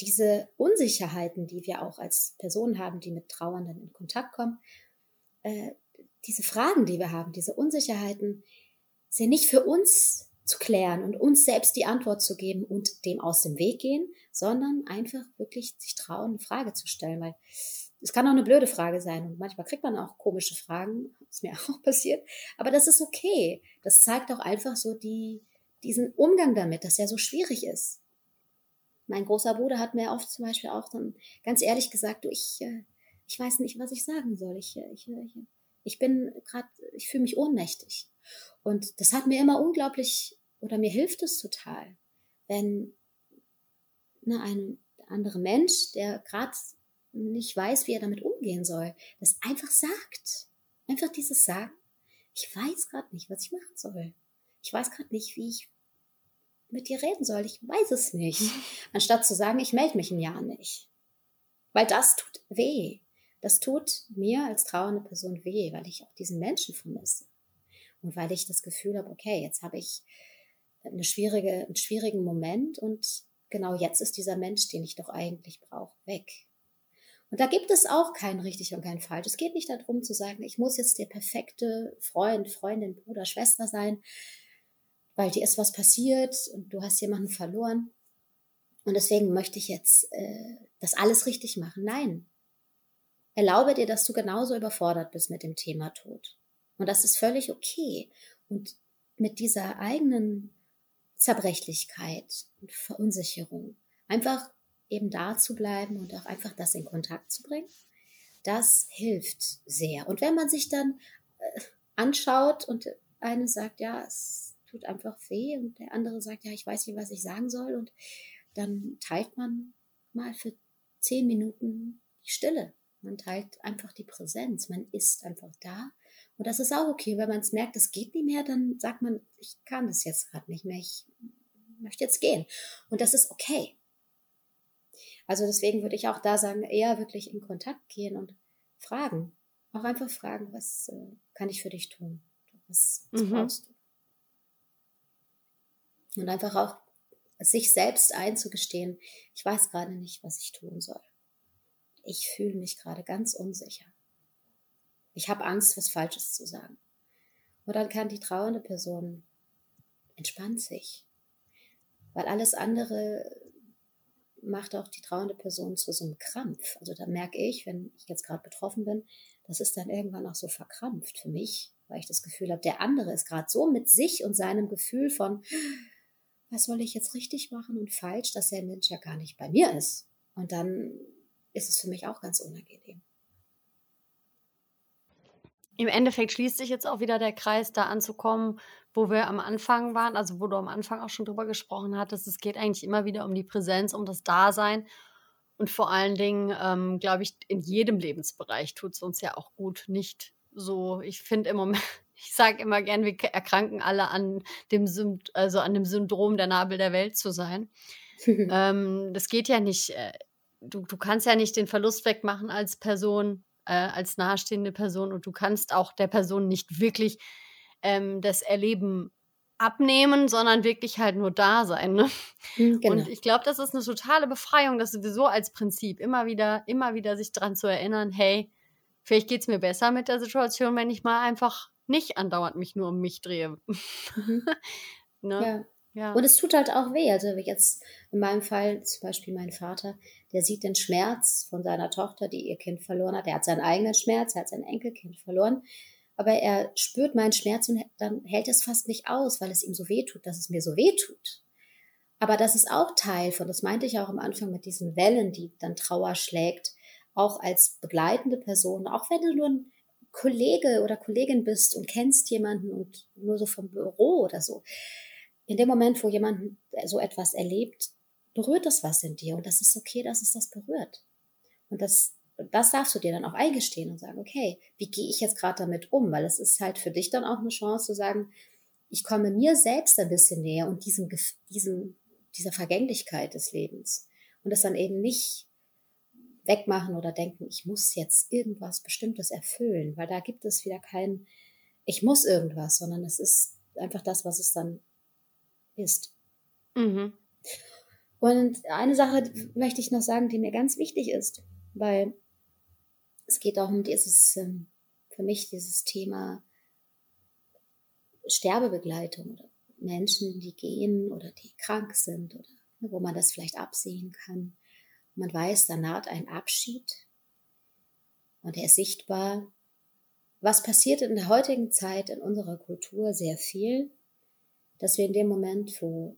diese Unsicherheiten, die wir auch als Personen haben, die mit Trauernden in Kontakt kommen, äh, diese Fragen, die wir haben, diese Unsicherheiten, sind nicht für uns zu klären und uns selbst die Antwort zu geben und dem aus dem Weg gehen, sondern einfach wirklich sich trauen, eine Frage zu stellen, weil es kann auch eine blöde Frage sein und manchmal kriegt man auch komische Fragen, ist mir auch passiert, aber das ist okay. Das zeigt auch einfach so die, diesen Umgang damit, dass er so schwierig ist. Mein großer Bruder hat mir oft zum Beispiel auch dann ganz ehrlich gesagt, du, ich, äh, ich weiß nicht, was ich sagen soll. Ich, äh, ich, ich, ich bin gerade, ich fühle mich ohnmächtig. Und das hat mir immer unglaublich, oder mir hilft es total, wenn ne, ein anderer Mensch, der gerade nicht weiß, wie er damit umgehen soll, das einfach sagt. Einfach dieses Sagen. Ich weiß gerade nicht, was ich machen soll. Ich weiß gerade nicht, wie ich mit dir reden soll. Ich weiß es nicht. Anstatt zu sagen, ich melde mich ein Jahr nicht. Weil das tut weh. Das tut mir als trauernde Person weh, weil ich auch diesen Menschen vermisse. Und weil ich das Gefühl habe, okay, jetzt habe ich eine schwierige, einen schwierigen Moment und genau jetzt ist dieser Mensch, den ich doch eigentlich brauche, weg. Und da gibt es auch kein richtig und kein falsch. Es geht nicht darum zu sagen, ich muss jetzt der perfekte Freund, Freundin, Bruder, Schwester sein, weil dir ist was passiert und du hast jemanden verloren. Und deswegen möchte ich jetzt äh, das alles richtig machen. Nein. Erlaube dir, dass du genauso überfordert bist mit dem Thema Tod. Und das ist völlig okay. Und mit dieser eigenen Zerbrechlichkeit und Verunsicherung einfach eben da zu bleiben und auch einfach das in Kontakt zu bringen, das hilft sehr. Und wenn man sich dann äh, anschaut und eine sagt, ja, es tut einfach weh und der andere sagt, ja, ich weiß nicht, was ich sagen soll und dann teilt man mal für zehn Minuten die Stille. Man teilt einfach die Präsenz. Man ist einfach da und das ist auch okay. Wenn man es merkt, es geht nicht mehr, dann sagt man, ich kann das jetzt gerade nicht mehr. Ich möchte jetzt gehen. Und das ist okay. Also deswegen würde ich auch da sagen, eher wirklich in Kontakt gehen und fragen. Auch einfach fragen, was äh, kann ich für dich tun? Was, was mhm. brauchst du? Und einfach auch sich selbst einzugestehen, ich weiß gerade nicht, was ich tun soll. Ich fühle mich gerade ganz unsicher. Ich habe Angst, was Falsches zu sagen. Und dann kann die trauernde Person entspannt sich. Weil alles andere macht auch die trauernde Person zu so einem Krampf. Also da merke ich, wenn ich jetzt gerade betroffen bin, das ist dann irgendwann auch so verkrampft für mich, weil ich das Gefühl habe, der andere ist gerade so mit sich und seinem Gefühl von, was soll ich jetzt richtig machen und falsch, dass der Mensch ja gar nicht bei mir ist. Und dann ist es für mich auch ganz unangenehm. Im Endeffekt schließt sich jetzt auch wieder der Kreis, da anzukommen, wo wir am Anfang waren, also wo du am Anfang auch schon drüber gesprochen hattest. Es geht eigentlich immer wieder um die Präsenz, um das Dasein. Und vor allen Dingen, ähm, glaube ich, in jedem Lebensbereich tut es uns ja auch gut. Nicht so, ich finde im Moment, ich sage immer gern, wir erkranken alle an dem, also an dem Syndrom, der Nabel der Welt zu sein. ähm, das geht ja nicht. Äh, du, du kannst ja nicht den Verlust wegmachen als Person, äh, als nahestehende Person und du kannst auch der Person nicht wirklich ähm, das Erleben abnehmen, sondern wirklich halt nur da sein. Ne? Hm, genau. Und ich glaube, das ist eine totale Befreiung, das sowieso als Prinzip immer wieder, immer wieder sich daran zu erinnern, hey, vielleicht geht es mir besser mit der Situation, wenn ich mal einfach nicht andauernd mich nur um mich drehe. Mhm. ne? ja. Und es tut halt auch weh. Also jetzt in meinem Fall zum Beispiel mein Vater, der sieht den Schmerz von seiner Tochter, die ihr Kind verloren hat. Er hat seinen eigenen Schmerz, er hat sein Enkelkind verloren. Aber er spürt meinen Schmerz und dann hält es fast nicht aus, weil es ihm so weh tut, dass es mir so weh tut. Aber das ist auch Teil von, das meinte ich auch am Anfang mit diesen Wellen, die dann Trauer schlägt, auch als begleitende Person, auch wenn du nur ein Kollege oder Kollegin bist und kennst jemanden und nur so vom Büro oder so in dem Moment, wo jemand so etwas erlebt, berührt das was in dir und das ist okay, dass es das berührt. Und das, das darfst du dir dann auch eingestehen und sagen, okay, wie gehe ich jetzt gerade damit um? Weil es ist halt für dich dann auch eine Chance zu sagen, ich komme mir selbst ein bisschen näher und diesem, diesem, dieser Vergänglichkeit des Lebens. Und das dann eben nicht wegmachen oder denken, ich muss jetzt irgendwas Bestimmtes erfüllen, weil da gibt es wieder kein, ich muss irgendwas, sondern es ist einfach das, was es dann ist. Mhm. Und eine Sache möchte ich noch sagen, die mir ganz wichtig ist, weil es geht auch um dieses, ähm, für mich dieses Thema Sterbebegleitung oder Menschen, die gehen oder die krank sind oder ne, wo man das vielleicht absehen kann. Man weiß, da naht ein Abschied und er ist sichtbar. Was passiert in der heutigen Zeit in unserer Kultur sehr viel, dass wir in dem Moment, wo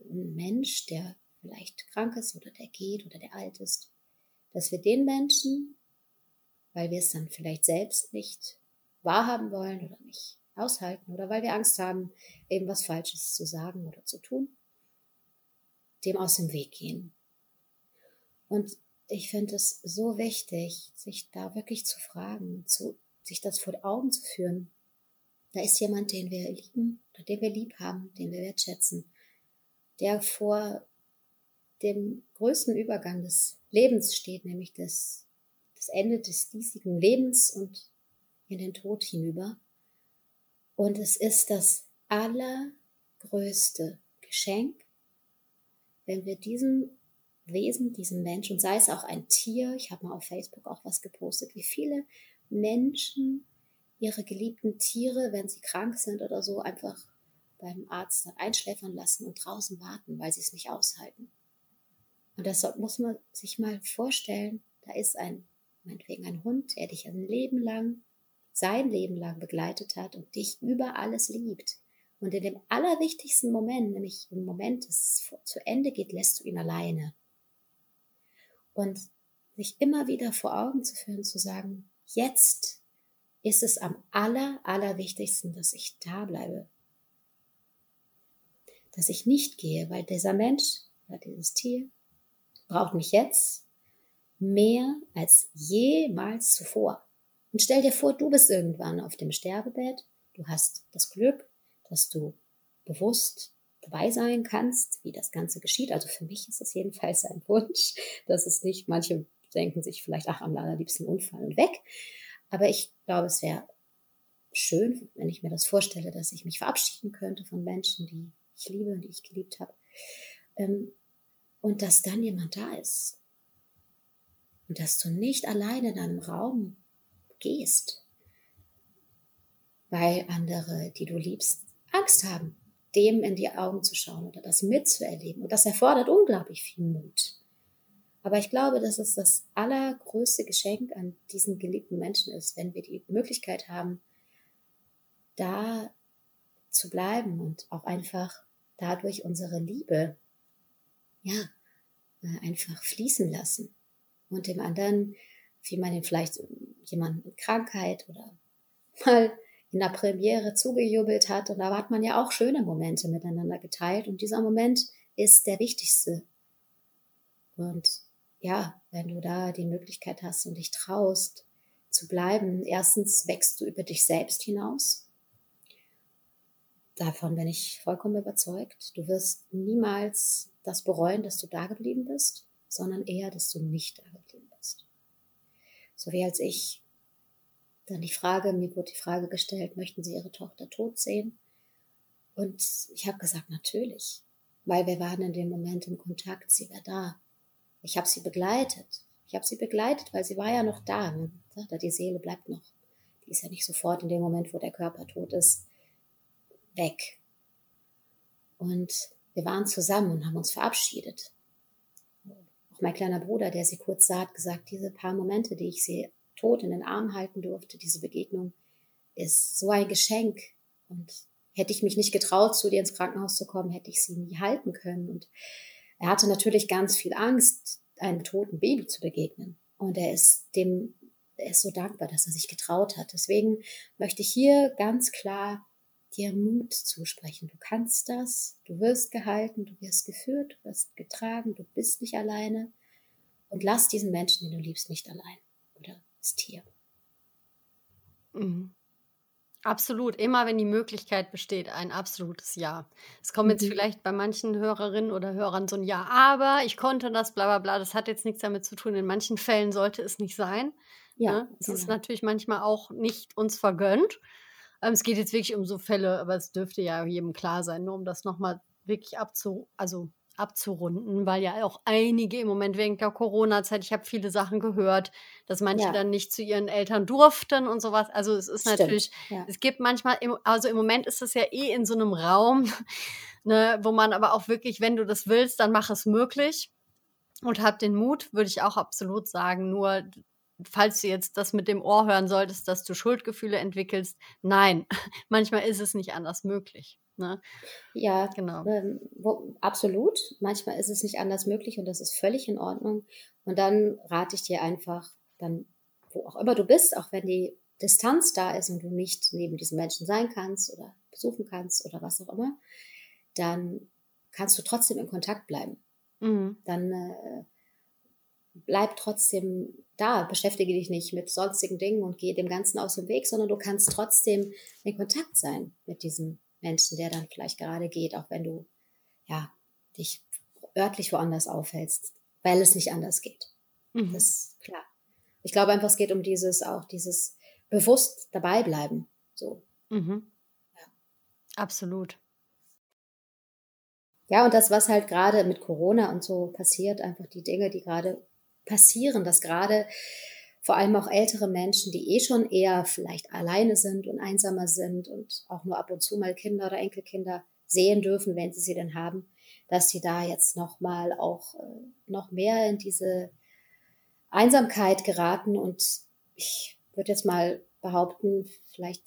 ein Mensch, der vielleicht krank ist oder der geht oder der alt ist, dass wir den Menschen, weil wir es dann vielleicht selbst nicht wahrhaben wollen oder nicht aushalten oder weil wir Angst haben, eben was Falsches zu sagen oder zu tun, dem aus dem Weg gehen. Und ich finde es so wichtig, sich da wirklich zu fragen, zu, sich das vor Augen zu führen. Da ist jemand, den wir lieben den wir lieb haben, den wir wertschätzen, der vor dem größten Übergang des Lebens steht, nämlich das, das Ende des diesigen Lebens und in den Tod hinüber. Und es ist das allergrößte Geschenk, wenn wir diesem Wesen, diesem Mensch, und sei es auch ein Tier, ich habe mal auf Facebook auch was gepostet, wie viele Menschen ihre geliebten Tiere, wenn sie krank sind oder so, einfach beim Arzt einschläfern lassen und draußen warten, weil sie es nicht aushalten. Und das muss man sich mal vorstellen, da ist ein, meinetwegen ein Hund, der dich ein Leben lang, sein Leben lang begleitet hat und dich über alles liebt. Und in dem allerwichtigsten Moment, nämlich im Moment, dass es zu Ende geht, lässt du ihn alleine. Und sich immer wieder vor Augen zu führen, zu sagen, jetzt ist es am aller, allerwichtigsten, dass ich da bleibe. Dass ich nicht gehe, weil dieser Mensch oder dieses Tier braucht mich jetzt mehr als jemals zuvor. Und stell dir vor, du bist irgendwann auf dem Sterbebett, du hast das Glück, dass du bewusst dabei sein kannst, wie das Ganze geschieht. Also für mich ist es jedenfalls ein Wunsch, dass es nicht, manche denken sich vielleicht, ach, am allerliebsten Unfall und weg. Aber ich glaube, es wäre schön, wenn ich mir das vorstelle, dass ich mich verabschieden könnte von Menschen, die ich liebe und die ich geliebt habe. Ähm, und dass dann jemand da ist. Und dass du nicht alleine in einem Raum gehst, weil andere, die du liebst, Angst haben, dem in die Augen zu schauen oder das mitzuerleben. Und das erfordert unglaublich viel Mut. Aber ich glaube, dass es das allergrößte Geschenk an diesen geliebten Menschen ist, wenn wir die Möglichkeit haben, da zu bleiben und auch einfach dadurch unsere Liebe ja, äh, einfach fließen lassen. Und dem anderen, wie man ihn vielleicht jemand mit Krankheit oder mal in der Premiere zugejubelt hat. Und da hat man ja auch schöne Momente miteinander geteilt. Und dieser Moment ist der wichtigste. Und ja, wenn du da die Möglichkeit hast und dich traust zu bleiben, erstens wächst du über dich selbst hinaus Davon bin ich vollkommen überzeugt. Du wirst niemals das bereuen, dass du da geblieben bist, sondern eher, dass du nicht da geblieben bist. So wie als ich dann die Frage, mir wurde die Frage gestellt, möchten Sie Ihre Tochter tot sehen? Und ich habe gesagt, natürlich, weil wir waren in dem Moment im Kontakt, sie war da. Ich habe sie begleitet. Ich habe sie begleitet, weil sie war ja noch da. Sagt ja, die Seele bleibt noch. Die ist ja nicht sofort in dem Moment, wo der Körper tot ist, weg. Und wir waren zusammen und haben uns verabschiedet. Auch mein kleiner Bruder, der sie kurz sah, hat gesagt, diese paar Momente, die ich sie tot in den Arm halten durfte, diese Begegnung, ist so ein Geschenk. Und hätte ich mich nicht getraut, zu dir ins Krankenhaus zu kommen, hätte ich sie nie halten können. Und er hatte natürlich ganz viel Angst, einem toten Baby zu begegnen. Und er ist dem, er ist so dankbar, dass er sich getraut hat. Deswegen möchte ich hier ganz klar dir Mut zusprechen. Du kannst das, du wirst gehalten, du wirst geführt, du wirst getragen, du bist nicht alleine. Und lass diesen Menschen, den du liebst, nicht allein oder das Tier. Mhm. Absolut, immer wenn die Möglichkeit besteht, ein absolutes Ja. Es kommt jetzt mhm. vielleicht bei manchen Hörerinnen oder Hörern so ein Ja, aber ich konnte das, bla bla bla, das hat jetzt nichts damit zu tun. In manchen Fällen sollte es nicht sein. Ja, ne? Es genau. ist natürlich manchmal auch nicht uns vergönnt. Ähm, es geht jetzt wirklich um so Fälle, aber es dürfte ja jedem klar sein, nur um das nochmal wirklich abzu, also abzurunden, weil ja auch einige im Moment wegen der Corona-Zeit, ich habe viele Sachen gehört, dass manche Ja. dann nicht zu ihren Eltern durften und sowas. Also es ist Stimmt, natürlich, ja. es gibt manchmal, im, also im Moment ist es ja eh in so einem Raum, ne, wo man aber auch wirklich, wenn du das willst, dann mach es möglich und hab den Mut, würde ich auch absolut sagen. Nur falls du jetzt das mit dem Ohr hören solltest, dass du Schuldgefühle entwickelst, nein, manchmal ist es nicht anders möglich. Ne? Ja, Genau. ähm, wo, absolut. Manchmal ist es nicht anders möglich und das ist völlig in Ordnung. Und dann rate ich dir einfach, dann, wo auch immer du bist, auch wenn die Distanz da ist und du nicht neben diesen Menschen sein kannst oder besuchen kannst oder was auch immer, dann kannst du trotzdem in Kontakt bleiben. Mhm. Dann äh, bleib trotzdem da, beschäftige dich nicht mit sonstigen Dingen und geh dem Ganzen aus dem Weg, sondern du kannst trotzdem in Kontakt sein mit diesem Menschen, der dann vielleicht gerade geht, auch wenn du ja dich örtlich woanders aufhältst, weil es nicht anders geht. Mhm. Das ist klar. Ich glaube einfach, es geht um dieses auch dieses bewusst dabei bleiben. So. Mhm. Ja. Absolut. Ja, und das, was halt gerade mit Corona und so passiert, einfach die Dinge, die gerade passieren, dass gerade vor allem auch ältere Menschen, die eh schon eher vielleicht alleine sind und einsamer sind und auch nur ab und zu mal Kinder oder Enkelkinder sehen dürfen, wenn sie sie denn haben, dass sie da jetzt noch mal auch äh, noch mehr in diese Einsamkeit geraten. Und ich würde jetzt mal behaupten, vielleicht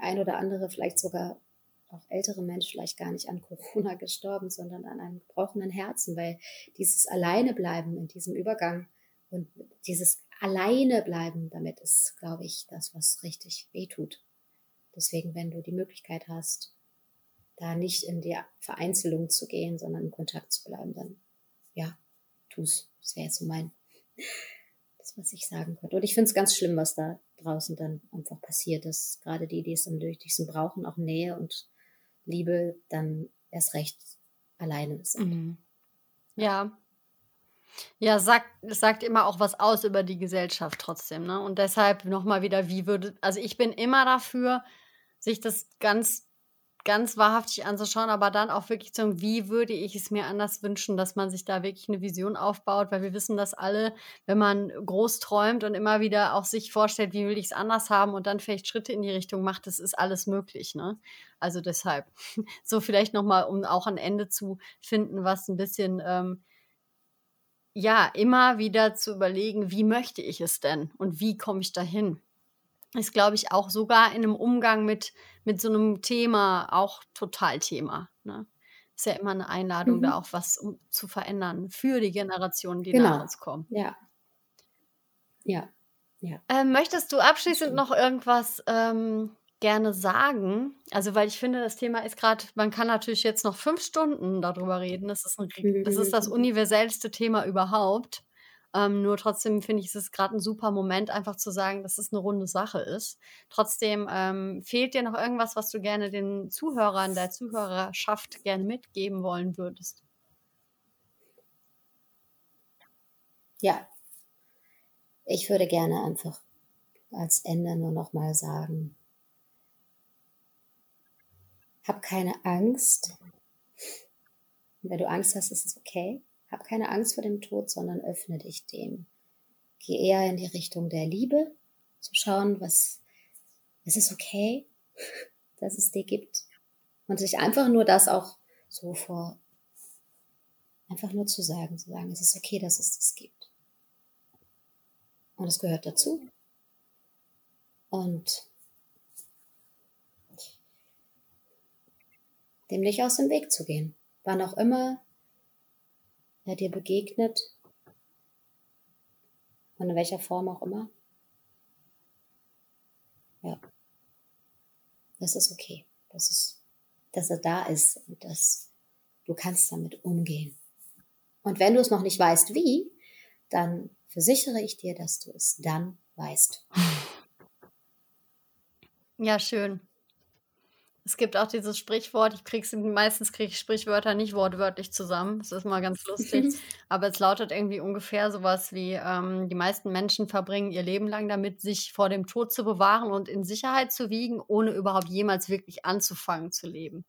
ein oder andere, vielleicht sogar auch ältere Mensch vielleicht gar nicht an Corona gestorben, sondern an einem gebrochenen Herzen, weil dieses Alleinebleiben in diesem Übergang und dieses Alleine bleiben damit ist, glaube ich, das, was richtig weh tut. Deswegen, wenn du die Möglichkeit hast, da nicht in die Vereinzelung zu gehen, sondern in Kontakt zu bleiben, dann ja, tu's. Das wäre jetzt so mein, das, was ich sagen könnte. Und ich finde es ganz schlimm, was da draußen dann einfach passiert ist. Gerade die, die es am nötigsten brauchen, auch Nähe und Liebe, dann erst recht alleine sind. Mhm. Ja. Ja, sagt, sagt immer auch was aus über die Gesellschaft trotzdem, ne? Und deshalb nochmal wieder, wie würde, also ich bin immer dafür, sich das ganz, ganz wahrhaftig anzuschauen, aber dann auch wirklich zu sagen, wie würde ich es mir anders wünschen, dass man sich da wirklich eine Vision aufbaut, weil wir wissen das alle, wenn man groß träumt und immer wieder auch sich vorstellt, wie will ich es anders haben und dann vielleicht Schritte in die Richtung macht, das ist alles möglich, ne? Also deshalb, so vielleicht nochmal, um auch ein Ende zu finden, was ein bisschen, ähm, ja, immer wieder zu überlegen, wie möchte ich es denn und wie komme ich dahin? Ist, glaube ich, auch sogar in einem Umgang mit, mit so einem Thema auch total Thema. Ne? Ist ja immer eine Einladung, Mhm. da auch was um, zu verändern für die Generationen, die nach Genau. uns kommen. Ja. Ja. Ja. Ähm, möchtest du abschließend noch irgendwas ähm, gerne sagen? Also, weil ich finde, das Thema ist gerade, man kann natürlich jetzt noch fünf Stunden darüber reden. Das ist, ein, ri- das, ist das Mhm. universellste Thema überhaupt. Ähm, nur trotzdem finde ich, es ist gerade ein super Moment, einfach zu sagen, dass es eine runde Sache ist. Trotzdem ähm, fehlt dir noch irgendwas, was du gerne den Zuhörern, der Zuhörerschaft gerne mitgeben wollen würdest? Ja. Ich würde gerne einfach als Ende nur noch mal sagen, hab keine Angst. Und wenn du Angst hast, ist es okay. Hab keine Angst vor dem Tod, sondern öffne dich dem. Geh eher in die Richtung der Liebe, zu schauen, was, es ist okay, dass es dir gibt. Und sich einfach nur das auch so vor, einfach nur zu sagen, zu sagen, es ist okay, dass es das gibt. Und es gehört dazu. Und dem nicht aus dem Weg zu gehen. Wann auch immer er dir begegnet, und in welcher Form auch immer. Ja. Das ist okay. Das ist, dass er da ist und dass du kannst damit umgehen. Und wenn du es noch nicht weißt, wie, dann versichere ich dir, dass du es dann weißt. Ja, schön. Es gibt auch dieses Sprichwort, ich krieg's meistens kriege ich Sprichwörter nicht wortwörtlich zusammen. Das ist mal ganz lustig. Aber es lautet irgendwie ungefähr sowas wie, ähm, die meisten Menschen verbringen ihr Leben lang damit, sich vor dem Tod zu bewahren und in Sicherheit zu wiegen, ohne überhaupt jemals wirklich anzufangen zu leben.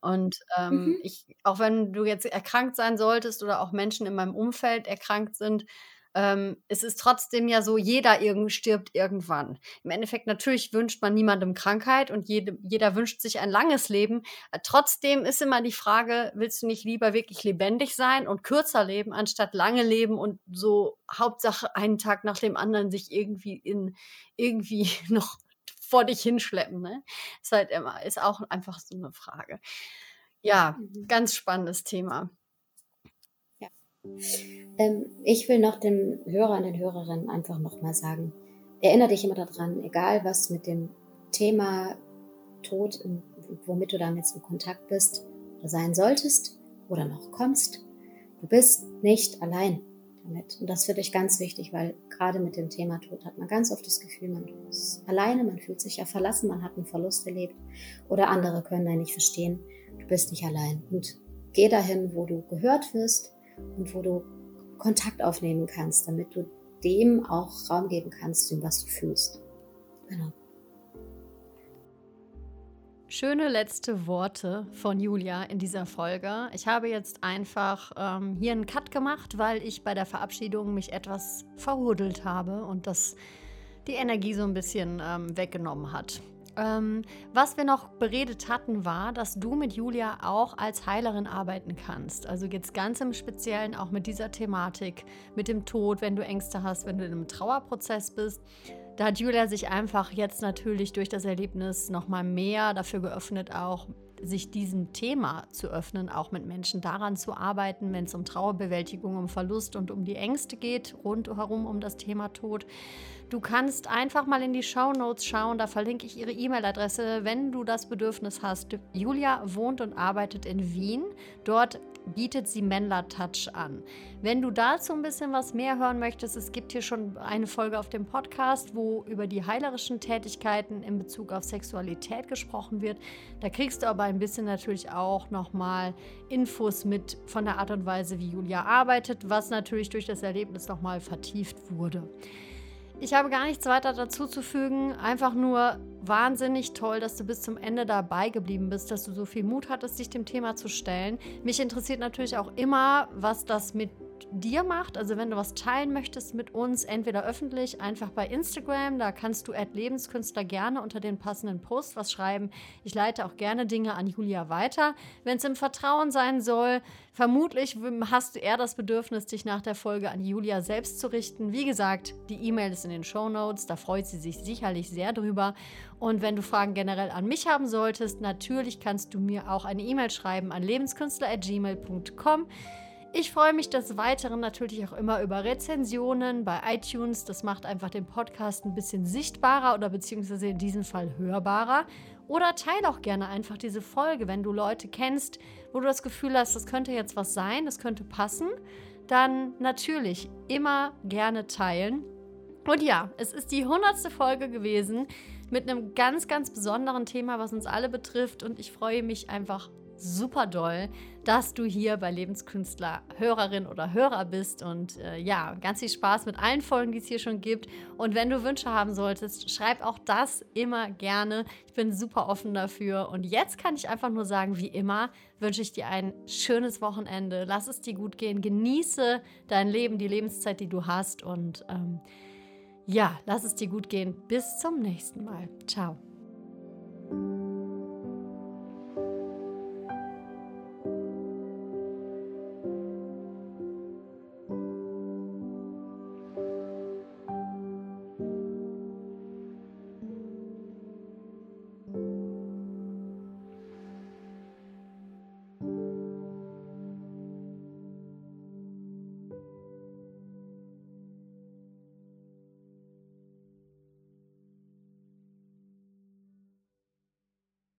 Und ähm, mhm. ich, auch wenn du jetzt erkrankt sein solltest oder auch Menschen in meinem Umfeld erkrankt sind, ähm, es ist trotzdem ja so, jeder irgend, stirbt irgendwann. Im Endeffekt natürlich wünscht man niemandem Krankheit und jede, jeder wünscht sich ein langes Leben. Äh, trotzdem ist immer die Frage, willst du nicht lieber wirklich lebendig sein und kürzer leben, anstatt lange leben und so Hauptsache einen Tag nach dem anderen sich irgendwie in irgendwie noch vor dich hinschleppen. Ne? Ist halt immer, ist auch einfach so eine Frage. Ja, mhm. ganz spannendes Thema. Ähm, ich will noch dem Hörer und den Hörerinnen einfach nochmal sagen, erinnere dich immer daran, egal was mit dem Thema Tod, womit du damit jetzt in Kontakt bist oder sein solltest oder noch kommst, du bist nicht allein damit. Und das finde ich ganz wichtig, weil gerade mit dem Thema Tod hat man ganz oft das Gefühl, man ist alleine, man fühlt sich ja verlassen, man hat einen Verlust erlebt oder andere können da nicht verstehen, du bist nicht allein. Und geh dahin, wo du gehört wirst, und wo du Kontakt aufnehmen kannst, damit du dem auch Raum geben kannst, dem was du fühlst. Genau. Schöne letzte Worte von Julia in dieser Folge. Ich habe jetzt einfach ähm, hier einen Cut gemacht, weil ich bei der Verabschiedung mich etwas verhudelt habe und das die Energie so ein bisschen ähm, weggenommen hat. Ähm, was wir noch beredet hatten, war, dass du mit Julia auch als Heilerin arbeiten kannst. Also jetzt ganz im Speziellen auch mit dieser Thematik, mit dem Tod, wenn du Ängste hast, wenn du in einem Trauerprozess bist. Da hat Julia sich einfach jetzt natürlich durch das Erlebnis nochmal mehr dafür geöffnet, auch sich diesem Thema zu öffnen, auch mit Menschen daran zu arbeiten, wenn es um Trauerbewältigung, um Verlust und um die Ängste geht, rundherum um das Thema Tod. Du kannst einfach mal in die Show Notes schauen, da verlinke ich ihre E-Mail-Adresse, wenn du das Bedürfnis hast. Julia wohnt und arbeitet in Wien. Dort bietet sie Menla Touch an. Wenn du dazu ein bisschen was mehr hören möchtest, es gibt hier schon eine Folge auf dem Podcast, wo über die heilerischen Tätigkeiten in Bezug auf Sexualität gesprochen wird. Da kriegst du aber ein bisschen natürlich auch nochmal Infos mit von der Art und Weise, wie Julia arbeitet, was natürlich durch das Erlebnis nochmal vertieft wurde. Ich habe gar nichts weiter dazu zu fügen. Einfach nur wahnsinnig toll, dass du bis zum Ende dabei geblieben bist, dass du so viel Mut hattest, dich dem Thema zu stellen. Mich interessiert natürlich auch immer, was das mit dir macht. Also wenn du was teilen möchtest mit uns, entweder öffentlich, einfach bei Instagram, da kannst du Lebenskünstler gerne unter den passenden Post was schreiben. Ich leite auch gerne Dinge an Julia weiter. Wenn es im Vertrauen sein soll, vermutlich hast du eher das Bedürfnis, dich nach der Folge an Julia selbst zu richten. Wie gesagt, die E-Mail ist in den Show Notes, da freut sie sich sicherlich sehr drüber. Und wenn du Fragen generell an mich haben solltest, natürlich kannst du mir auch eine E-Mail schreiben an lebenskünstler.gmail.com. Ich freue mich des Weiteren natürlich auch immer über Rezensionen bei iTunes. Das macht einfach den Podcast ein bisschen sichtbarer oder beziehungsweise in diesem Fall hörbarer. Oder teile auch gerne einfach diese Folge, wenn du Leute kennst, wo du das Gefühl hast, das könnte jetzt was sein, das könnte passen. Dann natürlich immer gerne teilen. Und ja, es ist die hundertste Folge gewesen mit einem ganz, ganz besonderen Thema, was uns alle betrifft. Und ich freue mich einfach super doll, dass du hier bei Lebenskünstler Hörerin oder Hörer bist. Und äh, ja, ganz viel Spaß mit allen Folgen, die es hier schon gibt. Und wenn du Wünsche haben solltest, schreib auch das immer gerne. Ich bin super offen dafür. Und jetzt kann ich einfach nur sagen, wie immer, wünsche ich dir ein schönes Wochenende. Lass es dir gut gehen. Genieße dein Leben, die Lebenszeit, die du hast. Und ähm, ja, lass es dir gut gehen. Bis zum nächsten Mal. Ciao.